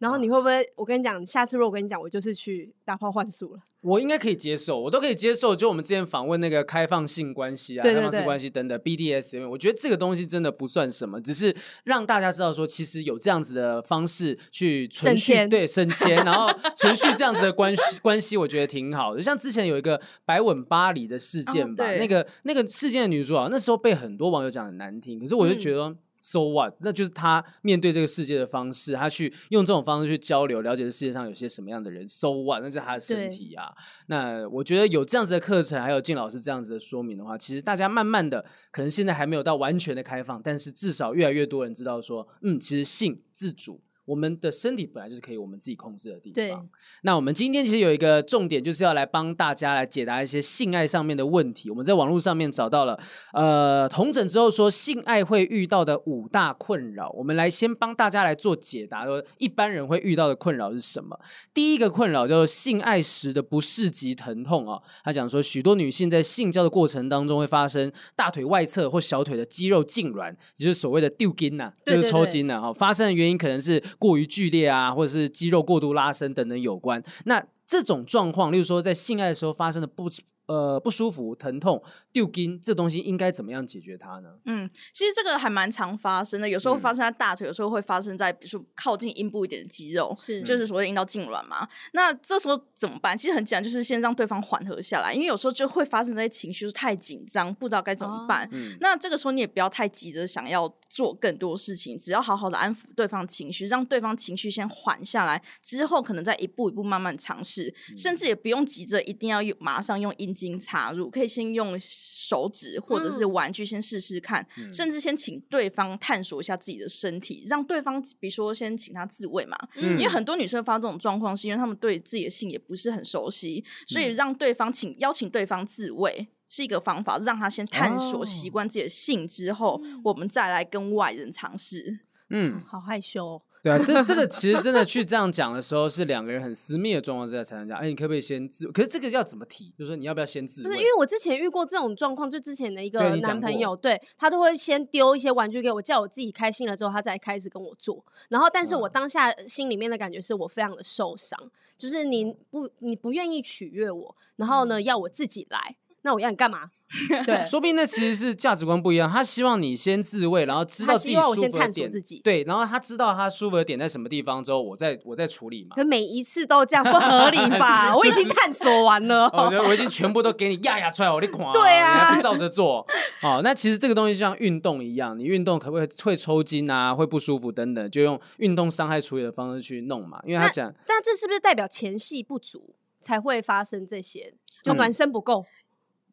然后你会不会？我跟你讲，下次如果我跟你讲，我就是去打炮换宿了。我应该可以接受，我都可以接受。就我们之前访问那个开放性关系啊，对对对开放式关系等等 BDSM，我觉得这个东西真的不算什么，只是让大家知道说，其实有这样子的方式去存续，对，省钱，然后存续这样子的关系关系，我觉得挺好的。像之前有一个白吻巴黎的事件吧，哦、那个那个事件的女主角，那时候被很多网友讲很难听，可是我就觉得。嗯 So what？那就是他面对这个世界的方式，他去用这种方式去交流，了解这世界上有些什么样的人。So what？那就是他的身体啊。那我觉得有这样子的课程，还有靳老师这样子的说明的话，其实大家慢慢的，可能现在还没有到完全的开放，但是至少越来越多人知道说，嗯，其实性自主。我们的身体本来就是可以我们自己控制的地方。对。那我们今天其实有一个重点，就是要来帮大家来解答一些性爱上面的问题。我们在网络上面找到了，呃，统整之后说性爱会遇到的五大困扰。我们来先帮大家来做解答，说一般人会遇到的困扰是什么？第一个困扰叫做性爱时的不适及疼痛啊。他讲说，许多女性在性交的过程当中会发生大腿外侧或小腿的肌肉痉挛，也就是所谓的丢筋呐，就是抽筋呐。哈，发生的原因可能是。过于剧烈啊，或者是肌肉过度拉伸等等有关。那这种状况，例如说在性爱的时候发生的不。呃，不舒服、疼痛、丢筋，这东西应该怎么样解决它呢？嗯，其实这个还蛮常发生的，有时候会发生在大腿，嗯、有时候会发生在比如说靠近阴部一点的肌肉，是就是所谓阴道痉挛嘛。那这时候怎么办？其实很简单，就是先让对方缓和下来，因为有时候就会发生这些情绪，是太紧张，不知道该怎么办。哦嗯、那这个时候你也不要太急着想要做更多事情，只要好好的安抚对方情绪，让对方情绪先缓下来，之后可能再一步一步慢慢尝试，嗯、甚至也不用急着一定要用马上用阴茎插入。可以先用手指或者是玩具先试试看，嗯、甚至先请对方探索一下自己的身体，让对方比如说先请他自慰嘛，嗯、因为很多女生发这种状况是因为他们对自己的性也不是很熟悉，所以让对方请邀请对方自慰是一个方法，让他先探索习惯自己的性之后，哦、我们再来跟外人尝试。嗯，好害羞哦。对啊，这这个其实真的去这样讲的时候，是两个人很私密的状况之下才能讲。哎，你可不可以先自？可是这个要怎么提？就是说你要不要先自？不是，因为我之前遇过这种状况，就之前的一个男朋友，对他都会先丢一些玩具给我，叫我自己开心了之后，他再开始跟我做。然后，但是我当下心里面的感觉是我非常的受伤，就是你不你不愿意取悦我，然后呢要我自己来，那我要你干嘛？对，说不定那其实是价值观不一样。他希望你先自慰，然后知道自己舒服的点。他希望我先探索自己。对，然后他知道他舒服的点在什么地方之后，我再我再处理嘛。可每一次都这样不合理吧？我已经探索完了。我觉得我已经全部都给你压压出来，我你狂。对啊，你还不照着做。哦，那其实这个东西就像运动一样，你运动可不可以会抽筋啊？会不舒服等等，就用运动伤害处理的方式去弄嘛。因为他讲，但这是不是代表前戏不足才会发生这些？就暖身不够？嗯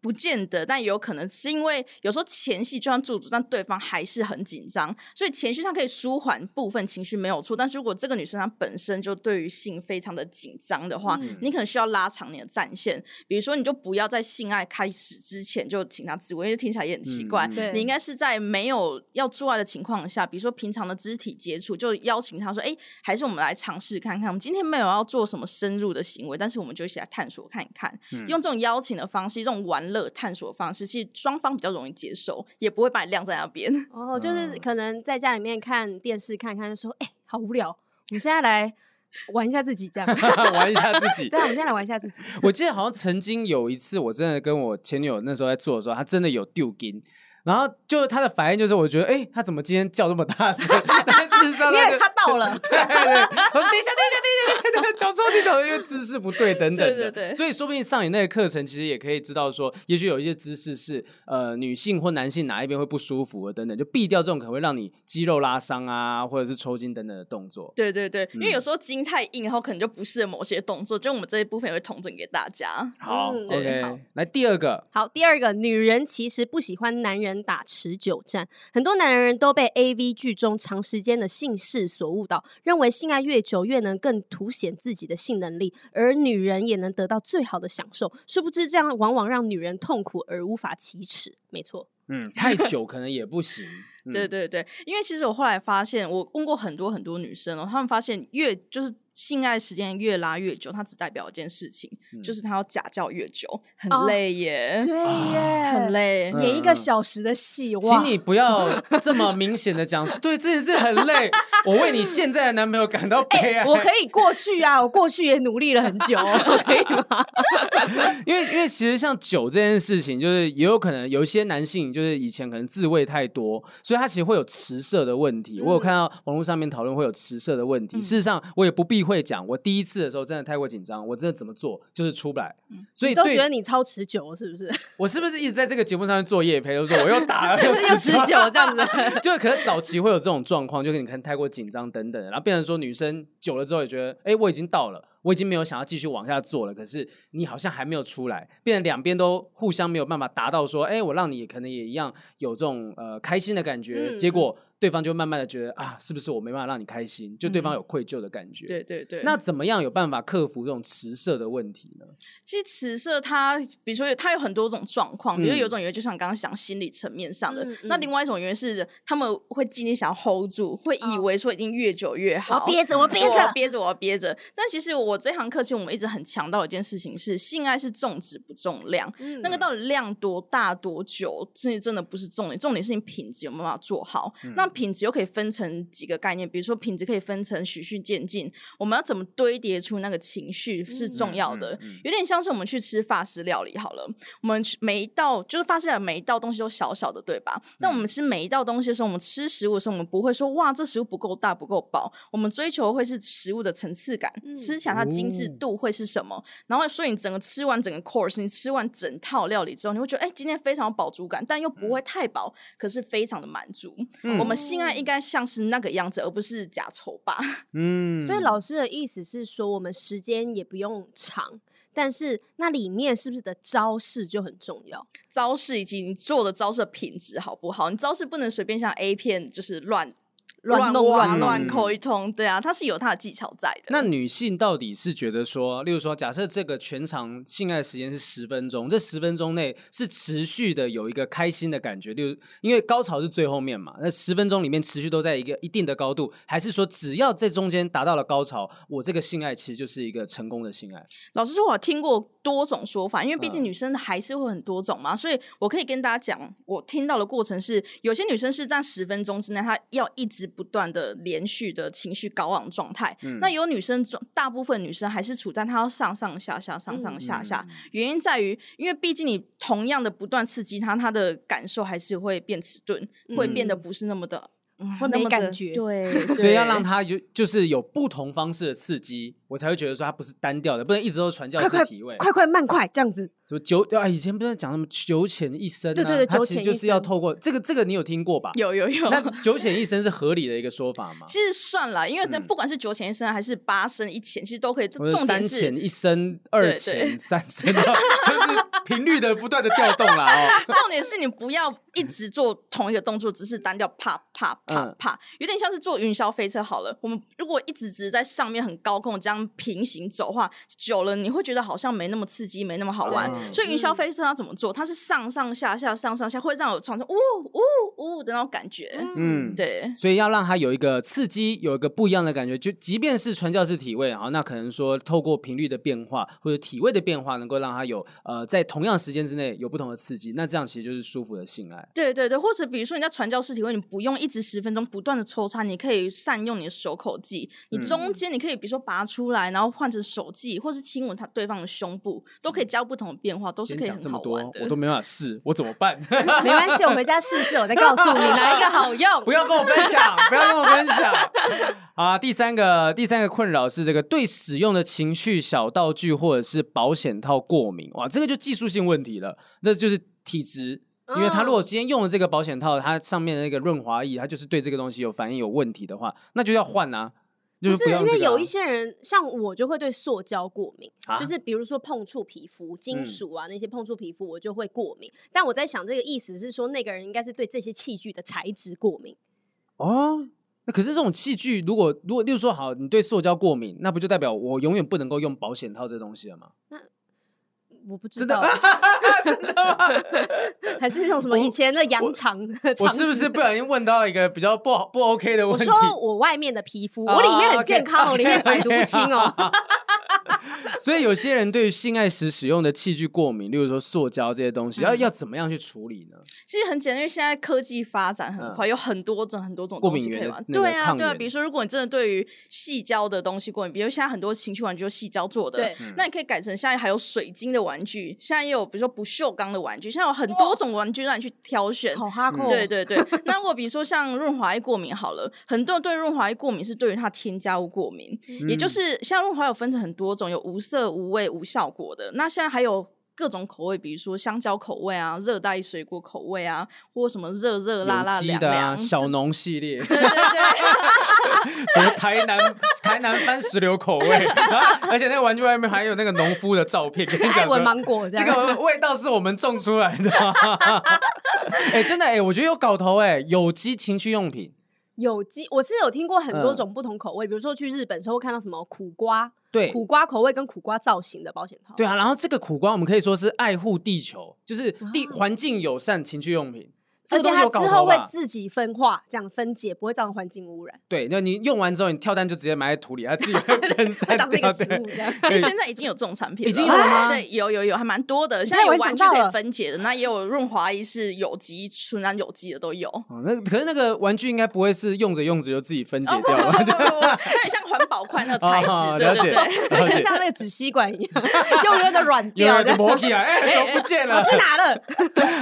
不见得，但也有可能是因为有时候前戏就算做足，但对方还是很紧张，所以前戏上可以舒缓部分情绪没有错。但是如果这个女生她本身就对于性非常的紧张的话，嗯、你可能需要拉长你的战线。比如说，你就不要在性爱开始之前就请她自慰，因为听起来也很奇怪。嗯、你应该是在没有要做爱的情况下，比如说平常的肢体接触，就邀请她说：“哎，还是我们来尝试看看。我们今天没有要做什么深入的行为，但是我们就一起来探索看一看。嗯、用这种邀请的方式，这种玩乐。”探索方式，其实双方比较容易接受，也不会把你晾在那边。哦，就是可能在家里面看电视看看，就说：“哎、欸，好无聊，我们现在来玩一下自己，这样 玩一下自己。”对，我们现在来玩一下自己。我记得好像曾经有一次，我真的跟我前女友那时候在做的时候，她真的有丢筋。然后就她的反应就是，我觉得，哎，她怎么今天叫这么大声？但 事实上，因为他到了，对对 对，我说等一下，等一下，等一下，等一下，脚抽筋，脚抽筋，因为姿势不对等等的，对对对。所以说不定上你那个课程，其实也可以知道说，也许有一些姿势是呃女性或男性哪一边会不舒服等等，就避掉这种可能会让你肌肉拉伤啊，或者是抽筋等等的动作。对对对，因为有时候筋太硬，然后可能就不适合某些动作，就我们这一部分也会统整给大家。好，OK，来第二个，好，第二个，女人其实不喜欢男人打持久战，很多男人都被 AV 剧中长时间的性事所误导，认为性爱越久越能更凸显自己的性能力，而女人也能得到最好的享受。殊不知，这样往往让女人痛苦而无法启齿。没错，嗯，太久可能也不行。对对对，因为其实我后来发现，我问过很多很多女生哦，她们发现越就是。性爱时间越拉越久，它只代表一件事情，嗯、就是它要假叫越久，很累耶。哦、对耶，很累，演一个小时的戏。哇请你不要这么明显的讲说，对，这件事很累。我为你现在的男朋友感到悲哀。欸、我可以过去啊，我过去也努力了很久，可以吗？因为因为其实像酒这件事情，就是也有可能有一些男性，就是以前可能自慰太多，所以他其实会有迟射的问题。嗯、我有看到网络上面讨论会有迟射的问题。嗯、事实上，我也不避讳讲，我第一次的时候真的太过紧张，我真的怎么做就是出不来。嗯、所以都觉得你超持久是不是？我是不是一直在这个节目上面做业配，就说我又打了又持久这样子？就可能早期会有这种状况，就跟你看太过紧张等等，然后变成说女生久了之后也觉得，哎、欸，我已经到了。我已经没有想要继续往下做了，可是你好像还没有出来，变成两边都互相没有办法达到说，哎，我让你可能也一样有这种呃开心的感觉，嗯、结果。对方就慢慢的觉得啊，是不是我没办法让你开心？就对方有愧疚的感觉。嗯、对对对。那怎么样有办法克服这种迟射的问题呢？其实迟射它，比如说它有很多种状况，比如有一种原因就像刚刚讲心理层面上的，嗯、那另外一种原因是他们会尽力想要 hold 住，会以为说一定越久越好。我憋着，我憋 着，我憋着，我憋着。但其实我这堂课其实我们一直很强调一件事情是，性爱是重质不重量。嗯、那个到底量多大多久，这些真的不是重点，重点是你品质有没有办法做好。嗯、那品质又可以分。成几个概念，比如说品质可以分成循序渐进，我们要怎么堆叠出那个情绪是重要的，嗯嗯嗯、有点像是我们去吃法式料理好了，我们每一道就是法式料理每一道东西都小小的，对吧？但我们吃每一道东西的时候，我们吃食物的时候，我们不会说哇，这食物不够大不够饱，我们追求会是食物的层次感，嗯、吃起来它精致度会是什么？哦、然后所以你整个吃完整个 course，你吃完整套料理之后，你会觉得哎，今天非常有饱足感，但又不会太饱，嗯、可是非常的满足。嗯、我们性爱应该像。像是那个样子，而不是假丑吧？嗯，所以老师的意思是说，我们时间也不用长，但是那里面是不是的招式就很重要？招式以及你做的招式的品质好不好？你招式不能随便像 A 片就是乱。乱弄啊，乱抠一通，对啊，它是有它的技巧在的。那女性到底是觉得说，例如说，假设这个全场性爱时间是十分钟，这十分钟内是持续的有一个开心的感觉，例如因为高潮是最后面嘛，那十分钟里面持续都在一个一定的高度，还是说只要在中间达到了高潮，我这个性爱其实就是一个成功的性爱？老实说，我听过多种说法，因为毕竟女生还是会很多种嘛，嗯、所以我可以跟大家讲，我听到的过程是，有些女生是在十分钟之内，她要一直。不断的连续的情绪高昂状态，嗯、那有女生，大部分女生还是处在她要上上下下、上上下下。嗯、原因在于，因为毕竟你同样的不断刺激她，她的感受还是会变迟钝，嗯、会变得不是那么的，嗯、会没感觉。对，对所以要让她就就是有不同方式的刺激，我才会觉得说它不是单调的，不能一直都传教士体位，快快慢快这样子。什么九啊？以前不是讲什么九浅一深、啊？对对对，它其实就是要透过这个这个，你有听过吧？有有有。那九浅一深是合理的一个说法吗？其实算了，因为那不管是九浅一深还是八深一浅，其实都可以。重点是三浅一深、二浅三深，就是频率的不断的调动啦。哦，重点是你不要一直做同一个动作，只是单调啪啪啪啪，有点像是坐云霄飞车好了。我们如果一直只是在上面很高空这样平行走的话，久了你会觉得好像没那么刺激，没那么好玩。所以云霄飞车它怎么做？它是上上下下上上下，会让我产生呜呜呜的那种感觉。嗯，对。所以要让它有一个刺激，有一个不一样的感觉。就即便是传教士体位啊，那可能说透过频率的变化或者体位的变化，能够让它有呃在同样时间之内有不同的刺激。那这样其实就是舒服的性爱。对对对，或者比如说你在传教士体位，你不用一直十分钟不断的抽插，你可以善用你的手口技。你中间你可以比如说拔出来，然后换成手记，或是亲吻他对方的胸部，都可以加不同的变化，都是可以很好玩。我都没办法试，我怎么办？没关系，我回家试试，我再告诉你哪一个好用。不要跟我分享，不要跟我分享。啊，第三个第三个困扰是这个对使用的情趣小道具或者是保险套过敏。哇，这个就技术性问题了，这就是体质。因为他如果今天用了这个保险套，它上面的那个润滑液，它就是对这个东西有反应有问题的话，那就要换啊。不是因为有一些人像我就会对塑胶过敏，就是比如说碰触皮肤、金属啊那些碰触皮肤我就会过敏。但我在想这个意思是说那个人应该是对这些器具的材质过敏。哦，那可是这种器具如果如果例如说好，你对塑胶过敏，那不就代表我永远不能够用保险套这东西了吗？那我不知道，真的吗？还是那种什么以前的羊肠？我是不是不小心问到一个比较不好不 OK 的问题？我说我外面的皮肤，我里面很健康，我里面百毒不侵哦。所以有些人对于性爱时使用的器具过敏，例如说塑胶这些东西，要要怎么样去处理呢？其实很简单，因为现在科技发展很快，有很多种很多种东西可以玩。对啊，对啊，比如说如果你真的对于细胶的东西过敏，比如现在很多情趣玩具都细胶做的，那你可以改成现在还有水晶的玩具，现在也有比如说不锈钢的玩具，现在有很多种玩具让你去挑选。好哈扣。对对对。那我比如说像润滑液过敏好了，很多人对润滑液过敏是对于它添加物过敏，也就是像润滑有分成很多种，有无色、无味、无效果的。那现在还有。各种口味，比如说香蕉口味啊，热带水果口味啊，或什么热热辣辣凉凉、啊、小农系列，对对对，什么台南台南番石榴口味，啊、而且那个玩具外面还有那个农夫的照片，跟你讲说芒果这，这个味道是我们种出来的，哎、欸，真的哎、欸，我觉得有搞头哎、欸，有机情趣用品。有机，我是有听过很多种不同口味，嗯、比如说去日本时候会看到什么苦瓜，对，苦瓜口味跟苦瓜造型的保险套，对啊，然后这个苦瓜我们可以说是爱护地球，就是地环境友善情趣用品。而且它之后会自己分化，这样分解，不会造成环境污染。对，那你用完之后，你跳蛋就直接埋在土里，它自己 会分散长成一个植物这样。其实现在已经有这种产品了，已经有了吗？对，有有有，还蛮多的。现在有玩具可以分解的，那也有润滑液是有机、纯然有机的都有。那可是那个玩具应该不会是用着用着就自己分解掉了，有点像环保筷那 个材质，对对对，有点像那个纸吸管一样，用用的软掉，就磨起来，哎，怎么不见了？我去哪了？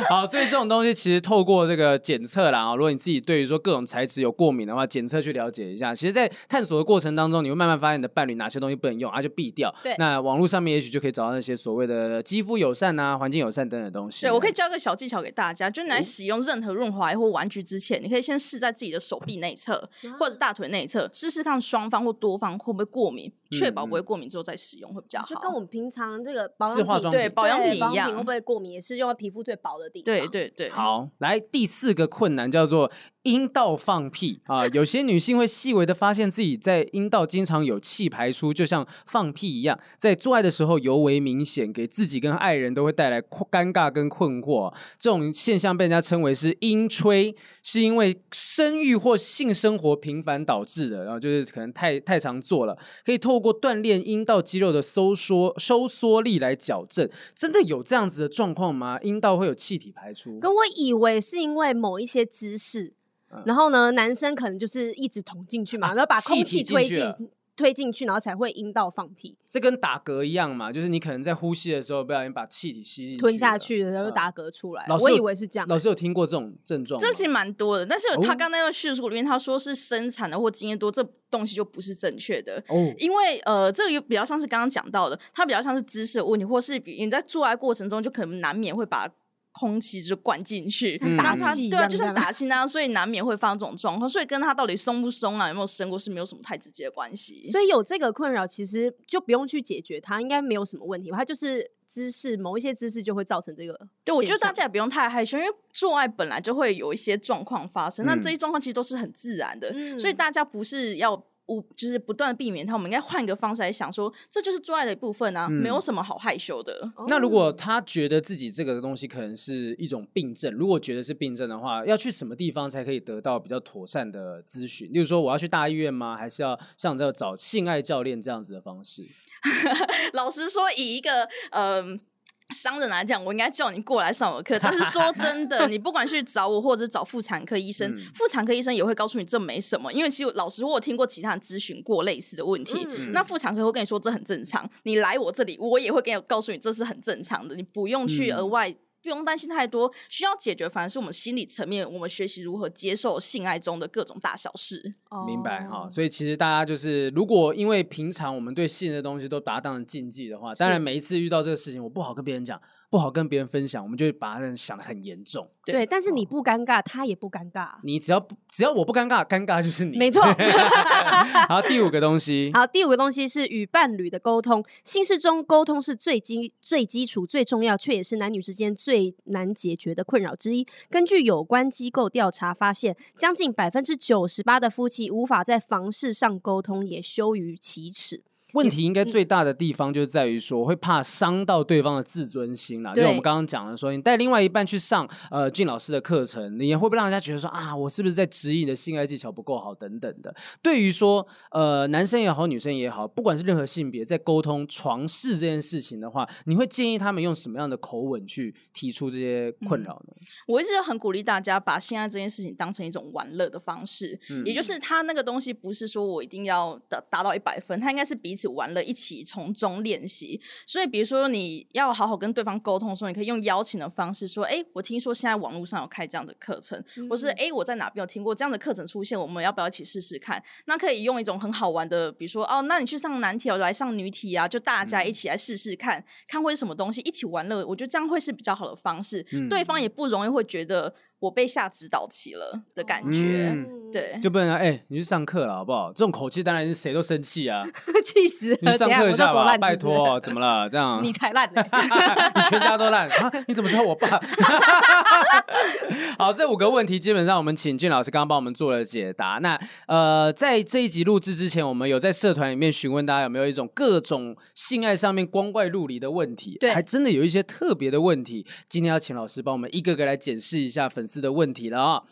好，所以这种东西其实透过这个检测。测啦啊！如果你自己对于说各种材质有过敏的话，检测去了解一下。其实，在探索的过程当中，你会慢慢发现你的伴侣哪些东西不能用，啊，就避掉。对。那网络上面也许就可以找到那些所谓的肌肤友善啊、环境友善等等的东西。对，我可以教个小技巧给大家，就你在使用任何润滑液或玩具之前，你可以先试在自己的手臂内侧或者大腿内侧，试试看双方或多方会不会过敏，确保不会过敏之后再使用会比较好。就跟我们平常这个保养品，化妆品对保养品一样，会不会过敏也是用在皮肤最薄的地方。对对对。好，来第四个困难叫做。阴道放屁啊，有些女性会细微的发现自己在阴道经常有气排出，就像放屁一样，在做爱的时候尤为明显，给自己跟爱人都会带来尴尬跟困惑。这种现象被人家称为是阴吹，是因为生育或性生活频繁导致的，然后就是可能太太常做了，可以透过锻炼阴道肌肉的收缩收缩力来矫正。真的有这样子的状况吗？阴道会有气体排出？跟我以为是因为某一些姿势。然后呢，男生可能就是一直捅进去嘛，然后把空气推进推进去，然后才会阴道放屁。这跟打嗝一样嘛，就是你可能在呼吸的时候不小心把气体吸进吞下去，然后打嗝出来。我以为是这样。老师有听过这种症状？这其实蛮多的，但是他刚才那个叙述里面他说是生产的或经验多，这东西就不是正确的。哦，因为呃，这个又比较像是刚刚讲到的，它比较像是姿势的问题，或是比你在做爱过程中就可能难免会把。空气就灌进去，打气，对啊，就像打气那样，所以难免会发生这种状况。所以跟他到底松不松啊，有没有生过是没有什么太直接的关系。所以有这个困扰，其实就不用去解决它，应该没有什么问题。它就是姿势，某一些姿势就会造成这个。对，我觉得大家也不用太害羞，因为做爱本来就会有一些状况发生，那、嗯、这些状况其实都是很自然的，嗯、所以大家不是要。我就是不断避免他，我们应该换一个方式来想说，这就是做爱的一部分啊，嗯、没有什么好害羞的。那如果他觉得自己这个东西可能是一种病症，如果觉得是病症的话，要去什么地方才可以得到比较妥善的咨询？例如说，我要去大医院吗？还是要像这找性爱教练这样子的方式？老实说，以一个嗯。呃商人来讲，我应该叫你过来上我的课。但是说 真的，你不管去找我，或者找妇产科医生，妇、嗯、产科医生也会告诉你这没什么。因为其实老实说，我有听过其他人咨询过类似的问题。嗯、那妇产科会跟你说这很正常，你来我这里，我也会跟你告诉你这是很正常的，你不用去额外。嗯不用担心太多，需要解决反而是我们心理层面，我们学习如何接受性爱中的各种大小事。明白哈，所以其实大家就是，如果因为平常我们对性的东西都把它当成禁忌的话，当然每一次遇到这个事情，我不好跟别人讲。不好跟别人分享，我们就会把它想的很严重。对，对，但是你不尴尬，他也不尴尬。你只要只要我不尴尬，尴尬就是你。没错。好，第五个东西。好，第五个东西是与伴侣的沟通。性事中沟通是最基最基础、最重要，却也是男女之间最难解决的困扰之一。根据有关机构调查发现，将近百分之九十八的夫妻无法在房事上沟通，也羞于启齿。问题应该最大的地方就是在于说，会怕伤到对方的自尊心啦。因为我们刚刚讲了说，你带另外一半去上呃静老师的课程，你也会不会让人家觉得说啊，我是不是在质疑你的性爱技巧不够好等等的？对于说呃男生也好，女生也好，不管是任何性别，在沟通床事这件事情的话，你会建议他们用什么样的口吻去提出这些困扰呢？嗯、我一直很鼓励大家把性爱这件事情当成一种玩乐的方式，嗯、也就是他那个东西不是说我一定要达达到一百分，他应该是彼此玩乐，一起从中练习。所以，比如说你要好好跟对方沟通的时候，你可以用邀请的方式说：“哎，我听说现在网络上有开这样的课程，嗯、或是哎，我在哪边有听过这样的课程出现，我们要不要一起试试看？”那可以用一种很好玩的，比如说哦，那你去上男体，我来上女体啊，就大家一起来试试看，嗯、看会是什么东西，一起玩乐。我觉得这样会是比较好的方式，嗯、对方也不容易会觉得。我被下指导棋了的感觉，嗯、对，就不能哎、欸，你去上课了好不好？这种口气当然是谁都生气啊，气死了！你上课一下吧，拜托，怎么了？这样你才烂呢，你全家都烂啊！你怎么知道我爸？好，这五个问题基本上我们请俊老师刚刚帮我们做了解答。那呃，在这一集录制之前，我们有在社团里面询问大家有没有一种各种性爱上面光怪陆离的问题，对，还真的有一些特别的问题。今天要请老师帮我们一个个来检视一下粉丝的问题了啊、哦！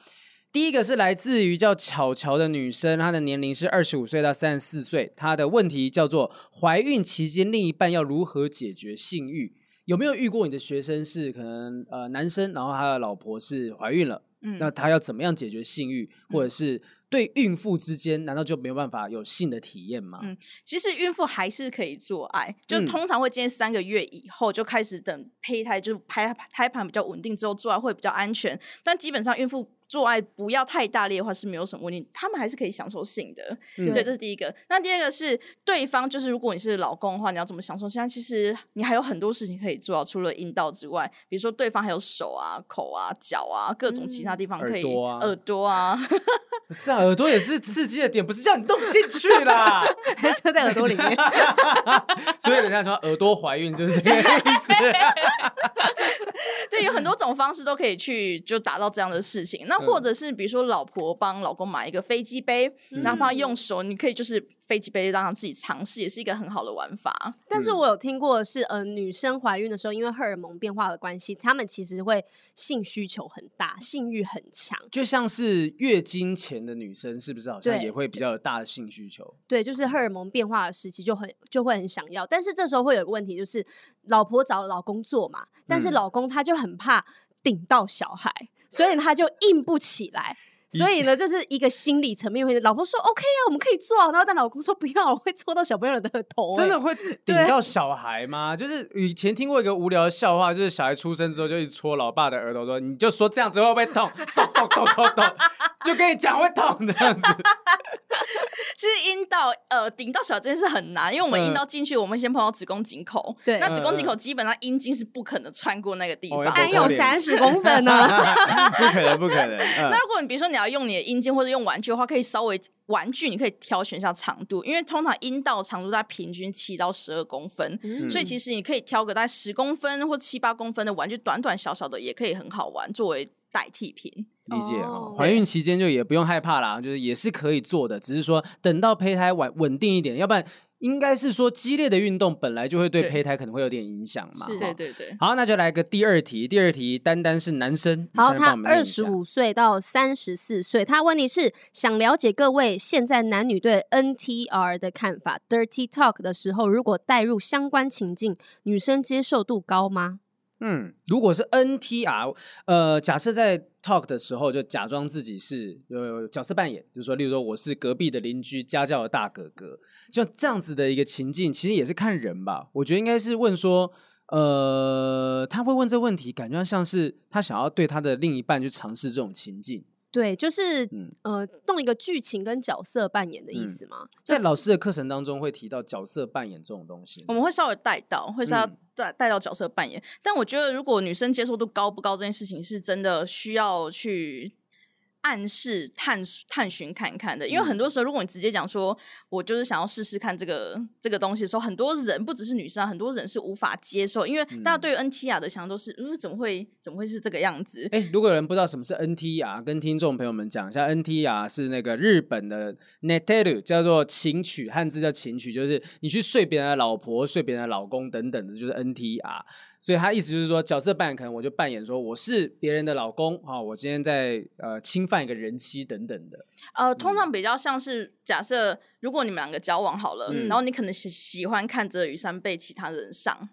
第一个是来自于叫巧巧的女生，她的年龄是二十五岁到三十四岁，她的问题叫做怀孕期间另一半要如何解决性欲？有没有遇过你的学生是可能呃男生，然后他的老婆是怀孕了，嗯，那他要怎么样解决性欲，或者是？对孕妇之间，难道就没有办法有性的体验吗？嗯，其实孕妇还是可以做爱，就是通常会建议三个月以后就开始等胚胎，就是胎胎盘比较稳定之后做爱会比较安全。但基本上孕妇。做爱不要太大力的话是没有什么问题，他们还是可以享受性的。嗯、对，这是第一个。那第二个是对方，就是如果你是老公的话，你要怎么享受？现在其实你还有很多事情可以做到，除了阴道之外，比如说对方还有手啊、口啊、脚啊，各种其他地方可以。耳朵啊，耳朵啊。是啊，耳朵也是刺激的点，不是叫你动进去啦，还是在耳朵里面。所以人家说耳朵怀孕就是这个意思。对，有很多种方式都可以去就达到这样的事情。那或者是比如说，老婆帮老公买一个飞机杯，嗯、哪怕用手，你可以就是飞机杯让他自己尝试，也是一个很好的玩法。但是我有听过的是，呃，女生怀孕的时候，因为荷尔蒙变化的关系，她们其实会性需求很大，性欲很强。就像是月经前的女生，是不是好像也会比较有大的性需求？对，就是荷尔蒙变化的时期就很就会很想要。但是这时候会有个问题，就是老婆找老公做嘛，但是老公他就很怕顶到小孩。所以他就硬不起来，所以呢，就是一个心理层面会。老婆说 OK 啊，我们可以做啊，然后但老公说不要，我会戳到小朋友的头。真的会顶到小孩吗？就是以前听过一个无聊的笑话，就是小孩出生之后就一直戳老爸的额头，说你就说这样子会不会痛？痛痛痛痛痛，就跟你讲会痛这样子。其实阴道呃顶到小孩这件事很难，因为我们阴道进去，我们先碰到子宫颈口。对，那子宫颈口基本上阴茎是不可能穿过那个地方，还有三十公分呢，不可能不可能。那如果你比如说你要用你的阴茎或者用玩具的话，可以稍微玩具你可以挑选一下长度，因为通常阴道长度在平均七到十二公分，所以其实你可以挑个大概十公分或七八公分的玩具，短短小小的也可以很好玩，作为代替品。理解啊，怀孕期间就也不用害怕啦，就是也是可以做的，只是说等到胚胎稳稳定一点，要不然应该是说激烈的运动本来就会对胚胎可能会有点影响嘛。是，对对对。好，那就来个第二题，第二题单单是男生，好，他二十五岁到三十四岁，他问题是想了解各位现在男女对 NTR 的看法，Dirty Talk 的时候如果带入相关情境，女生接受度高吗？嗯，如果是 NTR，呃，假设在 talk 的时候就假装自己是呃角色扮演，就是说，例如说我是隔壁的邻居家教的大哥哥，就这样子的一个情境，其实也是看人吧。我觉得应该是问说，呃，他会问这问题，感觉像是他想要对他的另一半去尝试这种情境。对，就是、嗯、呃，弄一个剧情跟角色扮演的意思吗？嗯、在老师的课程当中会提到角色扮演这种东西，我们会稍微带到，会稍微带带到角色扮演。嗯、但我觉得，如果女生接受度高不高这件事情，是真的需要去暗示探探寻看看的，因为很多时候，如果你直接讲说，我就是想要试试看这个这个东西的时候，很多人不只是女生啊，很多人是无法接受，因为大家对于 NTR 的想象都是，嗯，怎么会怎么会是这个样子？哎，如果有人不知道什么是 NTR，跟听众朋友们讲一下，NTR 是那个日本的 Netteru，叫做情曲，汉字叫情曲，就是你去睡别人的老婆、睡别人的老公等等的，就是 NTR。所以他意思就是说，角色扮演可能我就扮演说我是别人的老公啊，我今天在呃侵犯一个人妻等等的。呃，通常比较像是假设，如果你们两个交往好了，嗯、然后你可能喜喜欢看泽雨山被其他人上，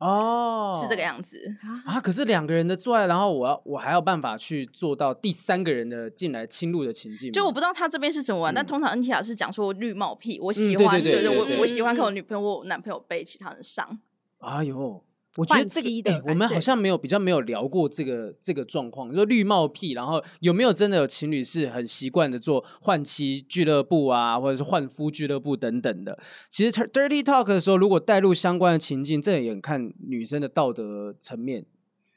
哦，是这个样子啊。可是两个人的做爱，然后我要我还有办法去做到第三个人的进来侵入的情境。就我不知道他这边是怎么玩，嗯、但通常 NTR 是讲说绿帽癖，我喜欢，对对对，我我喜欢看我女朋友、我男朋友被其他人上。哎呦。我觉得这个，哎，我们好像没有比较没有聊过这个这个状况，就绿帽癖，然后有没有真的有情侣是很习惯的做换妻俱乐部啊，或者是换夫俱乐部等等的？其实 dirty talk 的时候，如果带入相关的情境，这也很看女生的道德层面。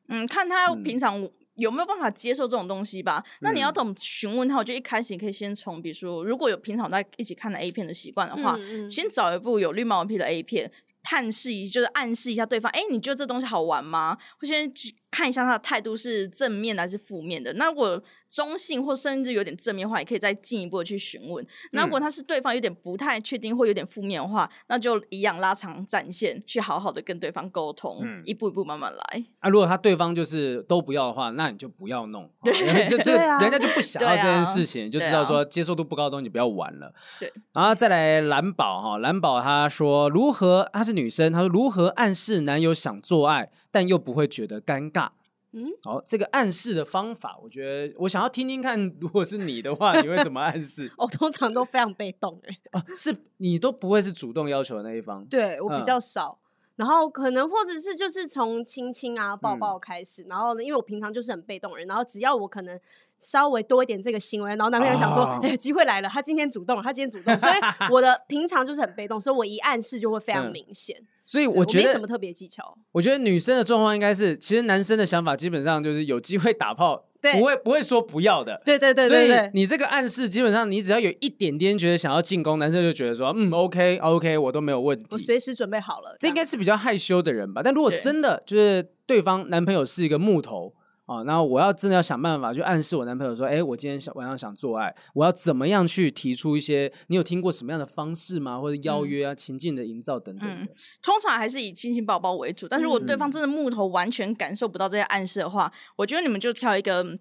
嗯，看她平常有没有办法接受这种东西吧。嗯、那你要怎么询问他？我觉得一开始你可以先从，比如说，如果有平常在一起看的 A 片的习惯的话，嗯嗯先找一部有绿帽癖的 A 片。探视一，就是暗示一下对方，哎，你觉得这东西好玩吗？会先看一下他的态度是正面还是负面的。那如果中性或甚至有点正面的话，也可以再进一步的去询问。那如果他是对方有点不太确定或有点负面的话，那就一样拉长战线，去好好的跟对方沟通，嗯、一步一步慢慢来。啊，如果他对方就是都不要的话，那你就不要弄。对，这这人家就不想要这件事情，啊、就知道说接受度不高的东西不要玩了。对，然后再来蓝宝哈，蓝宝他说如何？她是女生，她说如何暗示男友想做爱，但又不会觉得尴尬。嗯，好，这个暗示的方法，我觉得我想要听听看，如果是你的话，你会怎么暗示？我 通常都非常被动，哎，啊，是你都不会是主动要求的那一方，对我比较少，嗯、然后可能或者是就是从亲亲啊、抱抱开始，嗯、然后呢，因为我平常就是很被动人，然后只要我可能稍微多一点这个行为，然后男朋友想说，哎、啊，机会来了，他今天主动了，他今天主动，所以 我的平常就是很被动，所以我一暗示就会非常明显。嗯所以我觉得没什么特别技巧。我觉得女生的状况应该是，其实男生的想法基本上就是有机会打炮，不会不会说不要的。对对对。所以你这个暗示，基本上你只要有一点点觉得想要进攻，男生就觉得说，嗯，OK OK，我都没有问题，我随时准备好了。这应该是比较害羞的人吧？但如果真的就是对方男朋友是一个木头。啊，然后我要真的要想办法去暗示我男朋友说，哎，我今天想晚上想做爱，我要怎么样去提出一些？你有听过什么样的方式吗？或者邀约啊、嗯、情境的营造等等、嗯。通常还是以亲亲抱抱为主，但如果对方真的木头完全感受不到这些暗示的话，嗯、我觉得你们就挑一个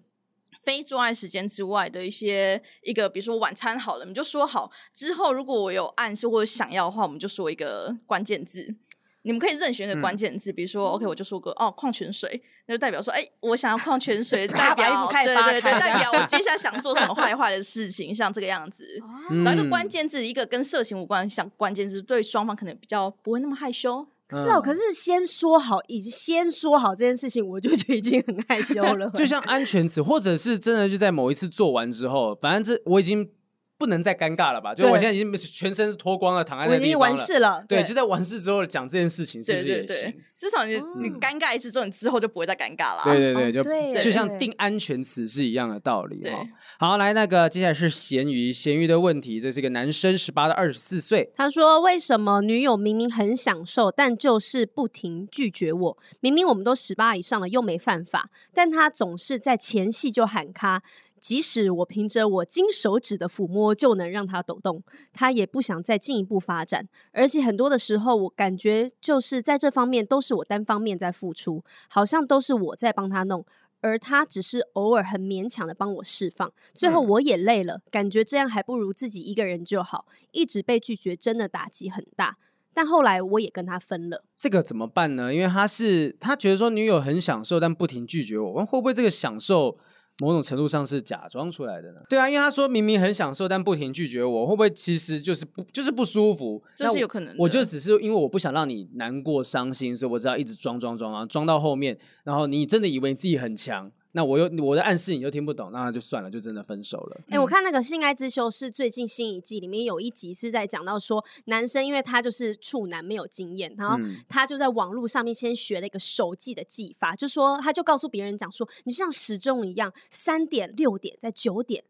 非做爱时间之外的一些一个，比如说晚餐好了，你就说好之后，如果我有暗示或者想要的话，我们就说一个关键字。你们可以任选一个关键字，嗯、比如说，OK，我就说个哦，矿泉水，那就代表说，哎，我想要矿泉水，代表对对对，代表我接下来想做什么坏坏的事情，像这个样子。嗯、找一个关键字，一个跟色情无关，像关键字，对双方可能比较不会那么害羞。是哦，可是先说好，已经先说好这件事情，我就觉得已经很害羞了。就像安全词，或者是真的就在某一次做完之后，反正这我已经。不能再尴尬了吧？就我现在已经全身是脱光了，躺在那个地方了。我已经完事了。对，就在完事之后讲这件事情，是不是也行？至少你你尴尬一次之后，你之后就不会再尴尬了。对对对，就就像定安全词是一样的道理。哈，好，来那个接下来是咸鱼，咸鱼的问题，这是一个男生，十八到二十四岁。他说：“为什么女友明明很享受，但就是不停拒绝我？明明我们都十八以上了，又没犯法，但他总是在前戏就喊卡。”即使我凭着我金手指的抚摸就能让他抖动，他也不想再进一步发展。而且很多的时候，我感觉就是在这方面都是我单方面在付出，好像都是我在帮他弄，而他只是偶尔很勉强的帮我释放。最后我也累了，感觉这样还不如自己一个人就好。一直被拒绝，真的打击很大。但后来我也跟他分了。这个怎么办呢？因为他是他觉得说女友很享受，但不停拒绝我，会不会这个享受？某种程度上是假装出来的呢？对啊，因为他说明明很享受，但不停拒绝我，会不会其实就是不就是不舒服？这是有可能的。我就只是因为我不想让你难过伤心，所以我只要一直装装装啊，装到后面，然后你真的以为你自己很强。那我又我的暗示你又听不懂，那就算了，就真的分手了。哎、欸，我看那个性爱之修是最近新一季里面有一集是在讲到说，男生因为他就是处男没有经验，然后他就在网络上面先学了一个手记的技法，就说他就告诉别人讲说，你就像时钟一样，三点、六点、在九点，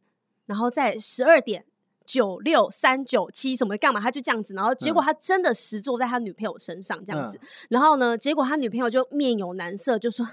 然后在十二点。九六三九七什么的干嘛？他就这样子，然后结果他真的实坐在他女朋友身上这样子，嗯、然后呢，结果他女朋友就面有难色，就说：“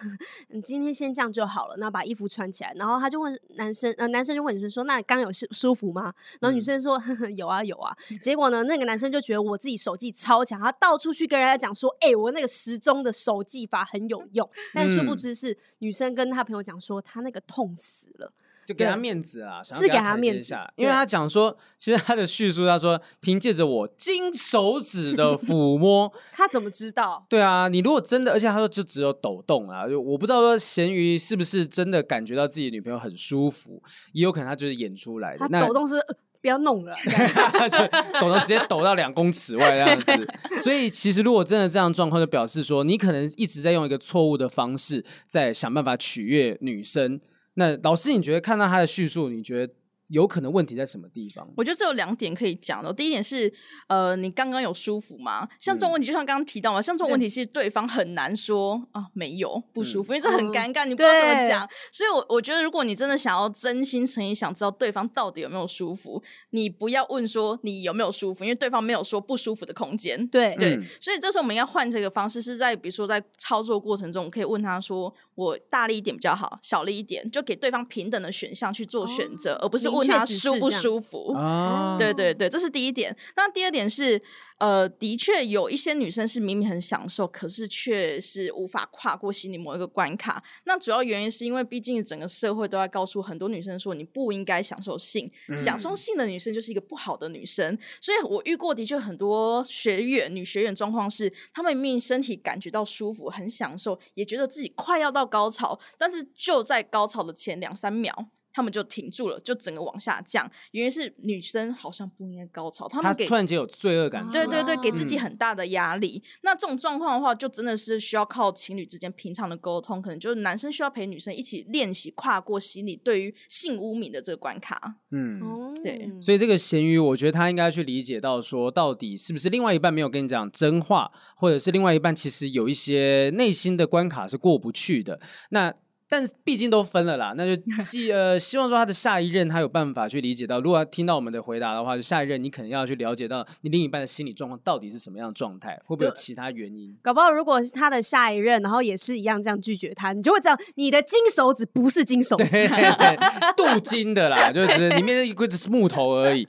你今天先这样就好了，那把衣服穿起来。”然后他就问男生，呃，男生就问女生说：“那刚有舒舒服吗？”然后女生说：“嗯、有啊，有啊。”结果呢，那个男生就觉得我自己手技超强，他到处去跟人家讲说：“哎、欸，我那个时钟的手技法很有用。”但殊不知是女生跟他朋友讲说，他那个痛死了。就给他面子啊，是给他面子，因为他讲说，其实他的叙述，他说凭借着我金手指的抚摸，他怎么知道？对啊，你如果真的，而且他说就只有抖动啊，就我不知道说咸鱼是不是真的感觉到自己女朋友很舒服，也有可能他就是演出来的。他抖动是、呃、不要弄了，就抖到直接抖到两公尺外这样子。所以其实如果真的这样状况，就表示说你可能一直在用一个错误的方式在想办法取悦女生。那老师，你觉得看到他的叙述，你觉得？有可能问题在什么地方？我觉得这有两点可以讲的。第一点是，呃，你刚刚有舒服吗？像这种问题，就像刚刚提到嘛，像这种问题，其实对方很难说啊，没有不舒服，因为这很尴尬，你不知道怎么讲。所以我我觉得，如果你真的想要真心诚意想知道对方到底有没有舒服，你不要问说你有没有舒服，因为对方没有说不舒服的空间。对对，所以这时候我们要换这个方式，是在比如说在操作过程中，可以问他说：“我大力一点比较好，小力一点？”就给对方平等的选项去做选择，而不是问他舒不。舒服，哦、对对对，这是第一点。那第二点是，呃，的确有一些女生是明明很享受，可是却是无法跨过心里某一个关卡。那主要原因是因为，毕竟整个社会都在告诉很多女生说，你不应该享受性，嗯、享受性的女生就是一个不好的女生。所以我遇过的确很多学员，女学员状况是，她们明明身体感觉到舒服，很享受，也觉得自己快要到高潮，但是就在高潮的前两三秒。他们就停住了，就整个往下降。原因是女生好像不应该高潮，他们给突然间有罪恶感，对对对，给自己很大的压力。嗯、那这种状况的话，就真的是需要靠情侣之间平常的沟通，可能就是男生需要陪女生一起练习跨过心理对于性污名的这个关卡。嗯，对。所以这个咸鱼，我觉得他应该去理解到说，到底是不是另外一半没有跟你讲真话，或者是另外一半其实有一些内心的关卡是过不去的。那但是毕竟都分了啦，那就 希呃希望说他的下一任他有办法去理解到，如果他听到我们的回答的话，就下一任你可能要去了解到你另一半的心理状况到底是什么样的状态，会不会有其他原因？搞不好如果是他的下一任，然后也是一样这样拒绝他，你就会知道你的金手指不是金手指，对，镀金的啦，就只是里面一个只是木头而已。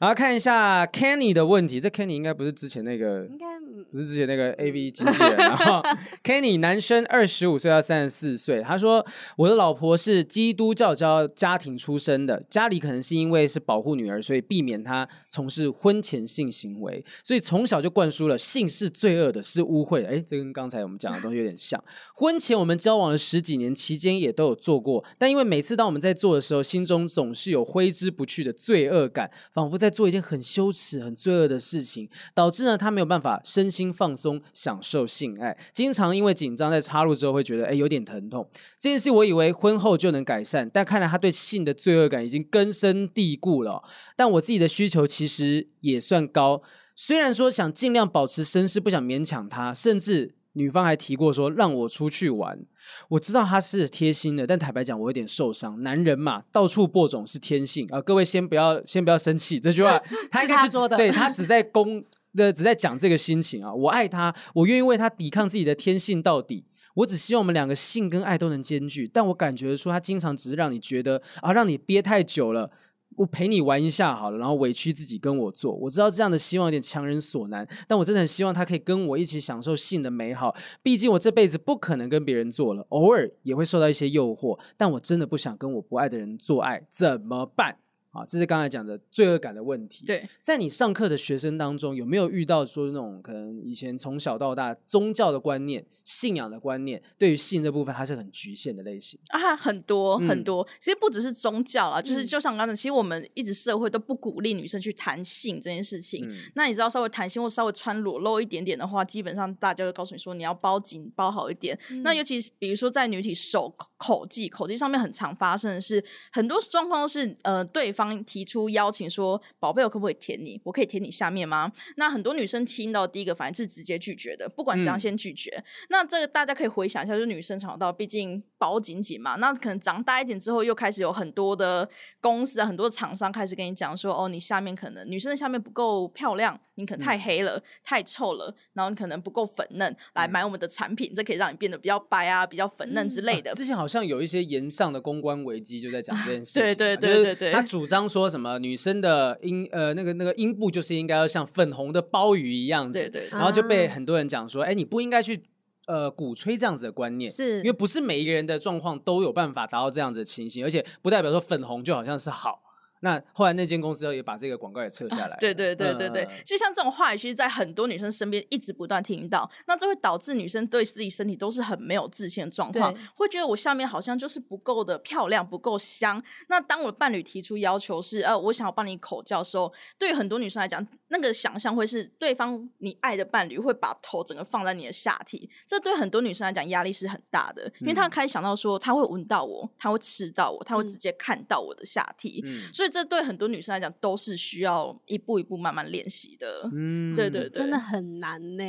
然后看一下 Kenny 的问题，这 Kenny 应该不是之前那个，应该不是之前那个 AV 经纪人。然后 Kenny 男生，二十五岁到三十四岁，他说。我的老婆是基督教教家庭出身的，家里可能是因为是保护女儿，所以避免她从事婚前性行为，所以从小就灌输了性是罪恶的，是污秽的。诶，这跟刚才我们讲的东西有点像。婚前我们交往了十几年，期间也都有做过，但因为每次当我们在做的时候，心中总是有挥之不去的罪恶感，仿佛在做一件很羞耻、很罪恶的事情，导致呢她没有办法身心放松，享受性爱，经常因为紧张在插入之后会觉得诶有点疼痛。这件事我以为婚后就能改善，但看来他对性的罪恶感已经根深蒂固了。但我自己的需求其实也算高，虽然说想尽量保持绅士，不想勉强他，甚至女方还提过说让我出去玩。我知道他是贴心的，但坦白讲，我有点受伤。男人嘛，到处播种是天性啊。各位先不要先不要生气，这句话 他应该就说的，对他只在公的只在讲这个心情啊。我爱他，我愿意为他抵抗自己的天性到底。我只希望我们两个性跟爱都能兼具，但我感觉说他经常只是让你觉得啊，让你憋太久了，我陪你玩一下好了，然后委屈自己跟我做。我知道这样的希望有点强人所难，但我真的很希望他可以跟我一起享受性的美好。毕竟我这辈子不可能跟别人做了，偶尔也会受到一些诱惑，但我真的不想跟我不爱的人做爱，怎么办？啊，这是刚才讲的罪恶感的问题。对，在你上课的学生当中，有没有遇到说那种可能以前从小到大宗教的观念、信仰的观念，对于性这部分还是很局限的类型啊？很多很多，其实不只是宗教啦，就是就像刚才，其实我们一直社会都不鼓励女生去谈性这件事情。那你知道稍微谈性或稍微穿裸露一点点的话，基本上大家就告诉你说你要包紧包好一点。那尤其是比如说在女体手口技口技上面很常发生的是，很多状况都是呃对方。提出邀请说：“宝贝，我可不可以舔你？我可以舔你下面吗？”那很多女生听到第一个反应是直接拒绝的，不管怎样先拒绝。嗯、那这个大家可以回想一下，就是女生从小到毕竟包紧紧嘛，那可能长大一点之后，又开始有很多的公司啊，很多厂商开始跟你讲说：“哦，你下面可能女生的下面不够漂亮，你可能太黑了，嗯、太臭了，然后你可能不够粉嫩，来买我们的产品，这可以让你变得比较白啊，比较粉嫩之类的。嗯”之前好像有一些炎上的公关危机就在讲这件事 情，对对对对对，他主张。当说什么女生的阴呃那个那个阴部就是应该要像粉红的鲍鱼一样子，对对，然后就被很多人讲说，哎，你不应该去呃鼓吹这样子的观念，是。因为不是每一个人的状况都有办法达到这样子的情形，而且不代表说粉红就好像是好。那后来那间公司也把这个广告也撤下来。对对对对对，嗯、就像这种话语，其实，在很多女生身边一直不断听到。那这会导致女生对自己身体都是很没有自信的状况，会觉得我下面好像就是不够的漂亮，不够香。那当我的伴侣提出要求是，呃，我想要帮你口交的时候，对于很多女生来讲，那个想象会是对方你爱的伴侣会把头整个放在你的下体，这对很多女生来讲压力是很大的，因为她开始想到说，她会闻到我，她会吃到我，她会直接看到我的下体，嗯、所以这对很多女生来讲都是需要一步一步慢慢练习的。嗯，对对对，真的很难呢。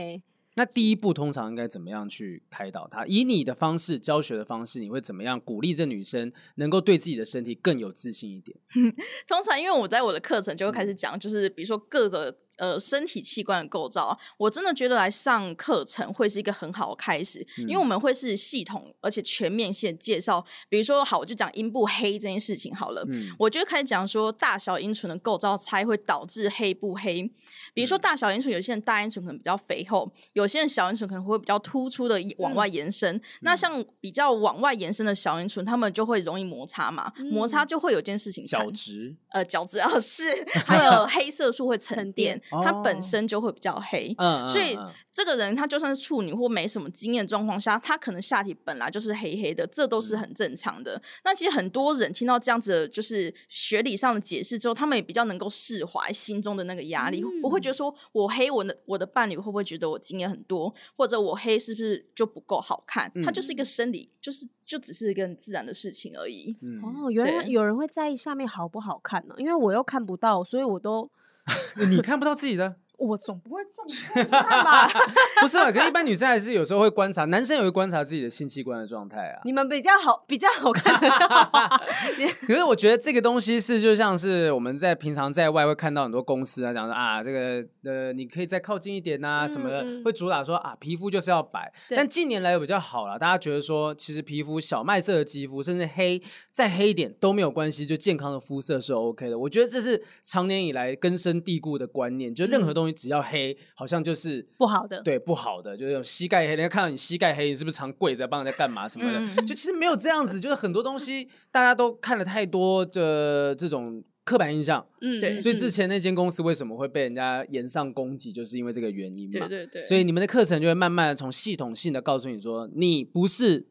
那第一步通常应该怎么样去开导她？以你的方式教学的方式，你会怎么样鼓励这女生能够对自己的身体更有自信一点？通常因为我在我的课程就会开始讲，就是比如说各个。呃，身体器官的构造，我真的觉得来上课程会是一个很好的开始，嗯、因为我们会是系统而且全面性介绍。比如说，好，我就讲阴部黑这件事情好了，嗯、我就开始讲说大小阴唇的构造差会导致黑不黑。比如说大小阴唇，有些人大阴唇可能比较肥厚，有些人小阴唇可能会比较突出的往外延伸。嗯、那像比较往外延伸的小阴唇，他们就会容易摩擦嘛，嗯、摩擦就会有件事情角质，呃，角质啊是，还有黑色素会沉淀。它本身就会比较黑，哦、所以这个人他就算是处女或没什么经验状况下，他可能下体本来就是黑黑的，这都是很正常的。嗯、那其实很多人听到这样子的就是学理上的解释之后，他们也比较能够释怀心中的那个压力。嗯、我会觉得说，我黑我的我的伴侣会不会觉得我经验很多，或者我黑是不是就不够好看？它就是一个生理，就是就只是一个很自然的事情而已。嗯、哦，原来有人会在意下面好不好看呢？因为我又看不到，所以我都。你看不到自己的，我总不会这么？不是啊，可是一般女生还是有时候会观察，男生也会观察自己的性器官的状态啊。你们比较好，比较好看得到啊。可是我觉得这个东西是就像是我们在平常在外会看到很多公司啊，讲说啊，这个呃，你可以再靠近一点啊什么的，嗯嗯会主打说啊，皮肤就是要白。但近年来又比较好了，大家觉得说，其实皮肤小麦色的肌肤，甚至黑再黑一点都没有关系，就健康的肤色是 OK 的。我觉得这是长年以来根深蒂固的观念，就任何东西只要黑，嗯、好像就是不好的。对，不好的，就是有膝盖黑，人家看到你膝盖黑，你是不是常跪着帮人家干嘛什么的？嗯、就其实没有这样子，就是很多东西大家都看了太多的这种刻板印象。嗯，对。所以之前那间公司为什么会被人家炎上攻击，就是因为这个原因嘛。对对对。所以你们的课程就会慢慢的从系统性的告诉你说，你不是。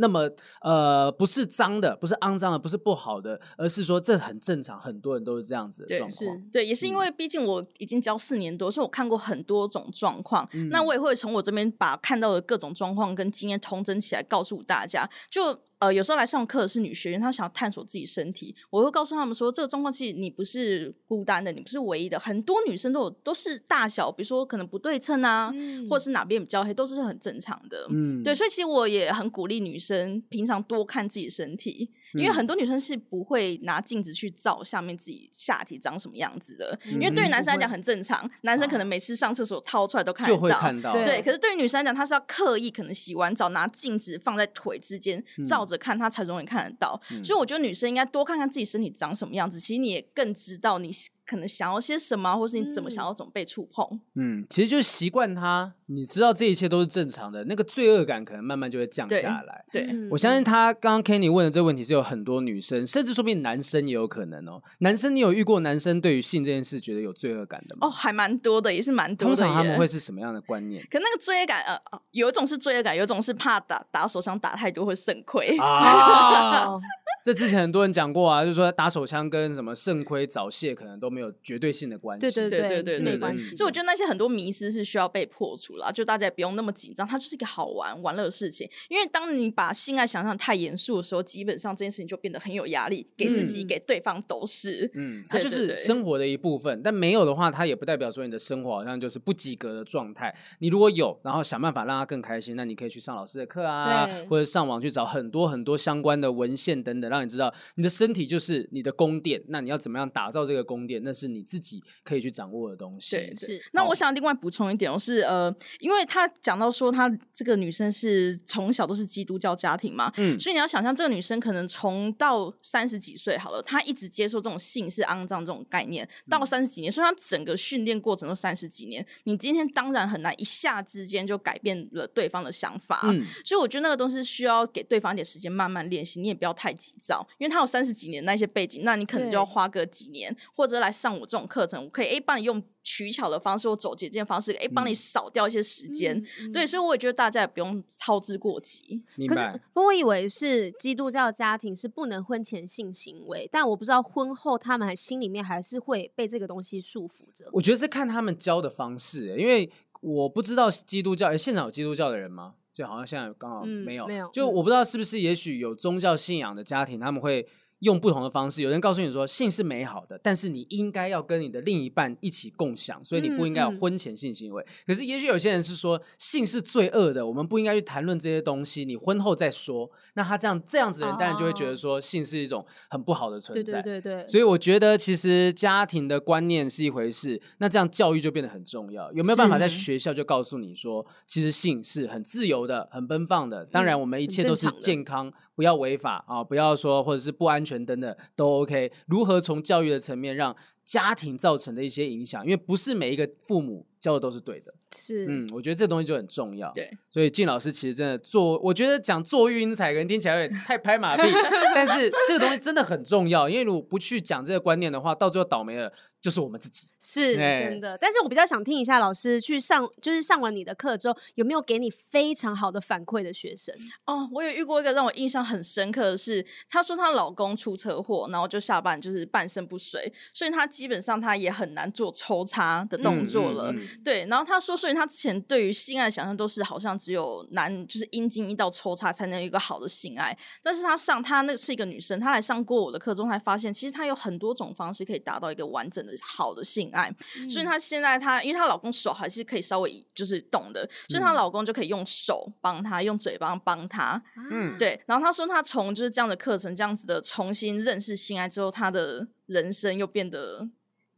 那么，呃，不是脏的，不是肮脏的，不是不好的，而是说这很正常，很多人都是这样子的状况。对，对，也是因为毕竟我已经教四年多，所以我看过很多种状况。嗯、那我也会从我这边把看到的各种状况跟经验通整起来，告诉大家。就。呃，有时候来上课的是女学员，她想要探索自己身体，我会告诉他们说，这个状况其实你不是孤单的，你不是唯一的，很多女生都有都是大小，比如说可能不对称啊，嗯、或者是哪边比较黑，都是很正常的。嗯，对，所以其实我也很鼓励女生平常多看自己身体。因为很多女生是不会拿镜子去照下面自己下体长什么样子的，因为对于男生来讲很正常，男生可能每次上厕所掏出来都看得到，就会看到。对，可是对于女生来讲，她是要刻意可能洗完澡拿镜子放在腿之间照着看，她才容易看得到。所以我觉得女生应该多看看自己身体长什么样子，其实你也更知道你。可能想要些什么，或是你怎么想要怎么被触碰。嗯，其实就是习惯他，你知道这一切都是正常的，那个罪恶感可能慢慢就会降下来。对，对我相信他刚刚 Kenny 问的这个问题是有很多女生，甚至说不定男生也有可能哦。男生，你有遇过男生对于性这件事觉得有罪恶感的吗？哦，还蛮多的，也是蛮多的。通常他们会是什么样的观念？可那个罪恶感，呃，有一种是罪恶感，有一种是怕打打手枪打太多会肾亏啊。这之前很多人讲过啊，就是说打手枪跟什么肾亏早泄可能都没有绝对性的关系。对对对对对，没关系。所以我觉得那些很多迷思是需要被破除了，就大家也不用那么紧张，它就是一个好玩玩乐的事情。因为当你把性爱想象太严肃的时候，基本上这件事情就变得很有压力，给自己、嗯、给对方都是。嗯，它就是生活的一部分。但没有的话，它也不代表说你的生活好像就是不及格的状态。你如果有，然后想办法让它更开心，那你可以去上老师的课啊，或者上网去找很多很多相关的文献等等，让你知道你的。身体就是你的宫殿，那你要怎么样打造这个宫殿？那是你自己可以去掌握的东西。对，是。那我想另外补充一点，我是呃，因为他讲到说，他这个女生是从小都是基督教家庭嘛，嗯，所以你要想象这个女生可能从到三十几岁好了，她一直接受这种性是肮脏这种概念，到三十几年，所以她整个训练过程都三十几年。你今天当然很难一下之间就改变了对方的想法，嗯，所以我觉得那个东西需要给对方一点时间慢慢练习，你也不要太急躁，因为他有。三十几年那些背景，那你可能就要花个几年，或者来上我这种课程，我可以诶帮你用取巧的方式或走捷径方式，诶帮你少掉一些时间。嗯、对，所以我也觉得大家也不用操之过急。可是。可是，我以为是基督教家庭是不能婚前性行为，但我不知道婚后他们还心里面还是会被这个东西束缚着。我觉得是看他们教的方式，因为我不知道基督教，诶现场有基督教的人吗？就好像现在刚好没有，嗯、没有。就我不知道是不是，也许有宗教信仰的家庭，他们会。用不同的方式，有人告诉你说性是美好的，但是你应该要跟你的另一半一起共享，所以你不应该有婚前性行为。嗯嗯、可是也许有些人是说性是罪恶的，我们不应该去谈论这些东西，你婚后再说。那他这样这样子的人，当然就会觉得说性是一种很不好的存在。对对对对。所以我觉得其实家庭的观念是一回事，那这样教育就变得很重要。有没有办法在学校就告诉你说，其实性是很自由的、很奔放的？当然，我们一切都是健康。不要违法啊！不要说或者是不安全全等等都 OK。如何从教育的层面让家庭造成的一些影响？因为不是每一个父母教的都是对的。是，嗯，我觉得这东西就很重要。对，所以靳老师其实真的做，我觉得讲做育婴才可能听起来有点太拍马屁，但是这个东西真的很重要。因为如果不去讲这个观念的话，到最后倒霉了。就是我们自己是真的，但是我比较想听一下老师去上，就是上完你的课之后，有没有给你非常好的反馈的学生？哦，我有遇过一个让我印象很深刻的是，她说她老公出车祸，然后就下半就是半身不遂，所以她基本上她也很难做抽插的动作了。嗯嗯嗯、对，然后她说，所以她之前对于性爱的想象都是好像只有男就是阴茎一道抽插才能有一个好的性爱，但是她上她那是一个女生，她来上过我的课中才发现，其实她有很多种方式可以达到一个完整的。好的性爱，嗯、所以她现在她，因为她老公手还是可以稍微就是动的，所以她老公就可以用手帮她，用嘴巴帮她，嗯，对。然后她说，她从就是这样的课程，这样子的重新认识性爱之后，她的人生又变得。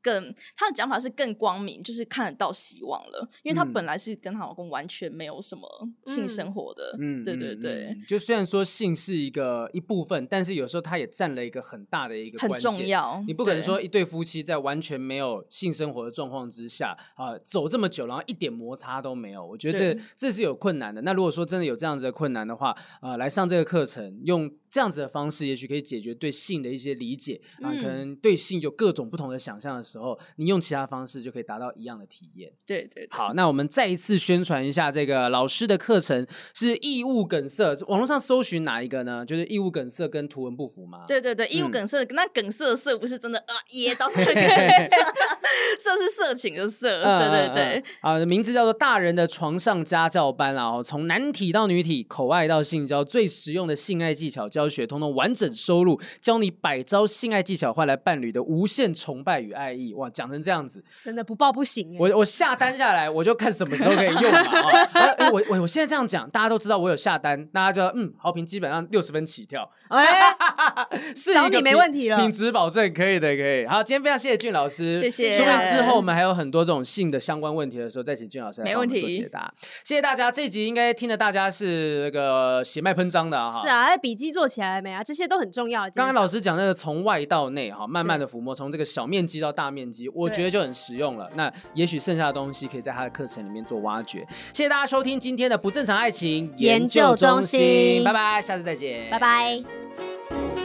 更他的讲法是更光明，就是看得到希望了。因为她本来是跟她老公完全没有什么性生活的，嗯，对对对。嗯嗯、就虽然说性是一个一部分，但是有时候他也占了一个很大的一个关键，很重要。你不可能说一对夫妻在完全没有性生活的状况之下啊，走这么久，然后一点摩擦都没有，我觉得这这是有困难的。那如果说真的有这样子的困难的话，啊，来上这个课程用。这样子的方式，也许可以解决对性的一些理解啊，可能对性有各种不同的想象的时候，你用其他方式就可以达到一样的体验。对对，对。好，那我们再一次宣传一下这个老师的课程，是异物梗塞。网络上搜寻哪一个呢？就是异物梗塞跟图文不符吗？对对对，异物梗塞，那梗塞的塞不是真的啊，噎到那个色是色情的色。对对对。啊，名字叫做大人的床上家教班啊，从男体到女体，口爱到性交，最实用的性爱技巧教。教学通通完整收录，教你百招性爱技巧换来伴侣的无限崇拜与爱意。哇，讲成这样子，真的不报不行。我我下单下来，我就看什么时候可以用我我我现在这样讲，大家都知道我有下单，大家就嗯，好评基本上六十分起跳。哎，是找你没问题了，品质保证可以的，可以。好，今天非常谢谢俊老师，谢谢。说不定之后我们还有很多这种性的相关问题的时候，再请俊老师来帮我们做解答。谢谢大家，这一集应该听的大家是那个血脉喷张的啊。是啊，笔记做起来了没啊？这些都很重要。刚刚老师讲那个从外到内哈，慢慢的抚摸，从这个小面积到大面积，我觉得就很实用了。那也许剩下的东西可以在他的课程里面做挖掘。谢谢大家收听今天的不正常爱情研究中心，中心拜拜，下次再见，拜拜。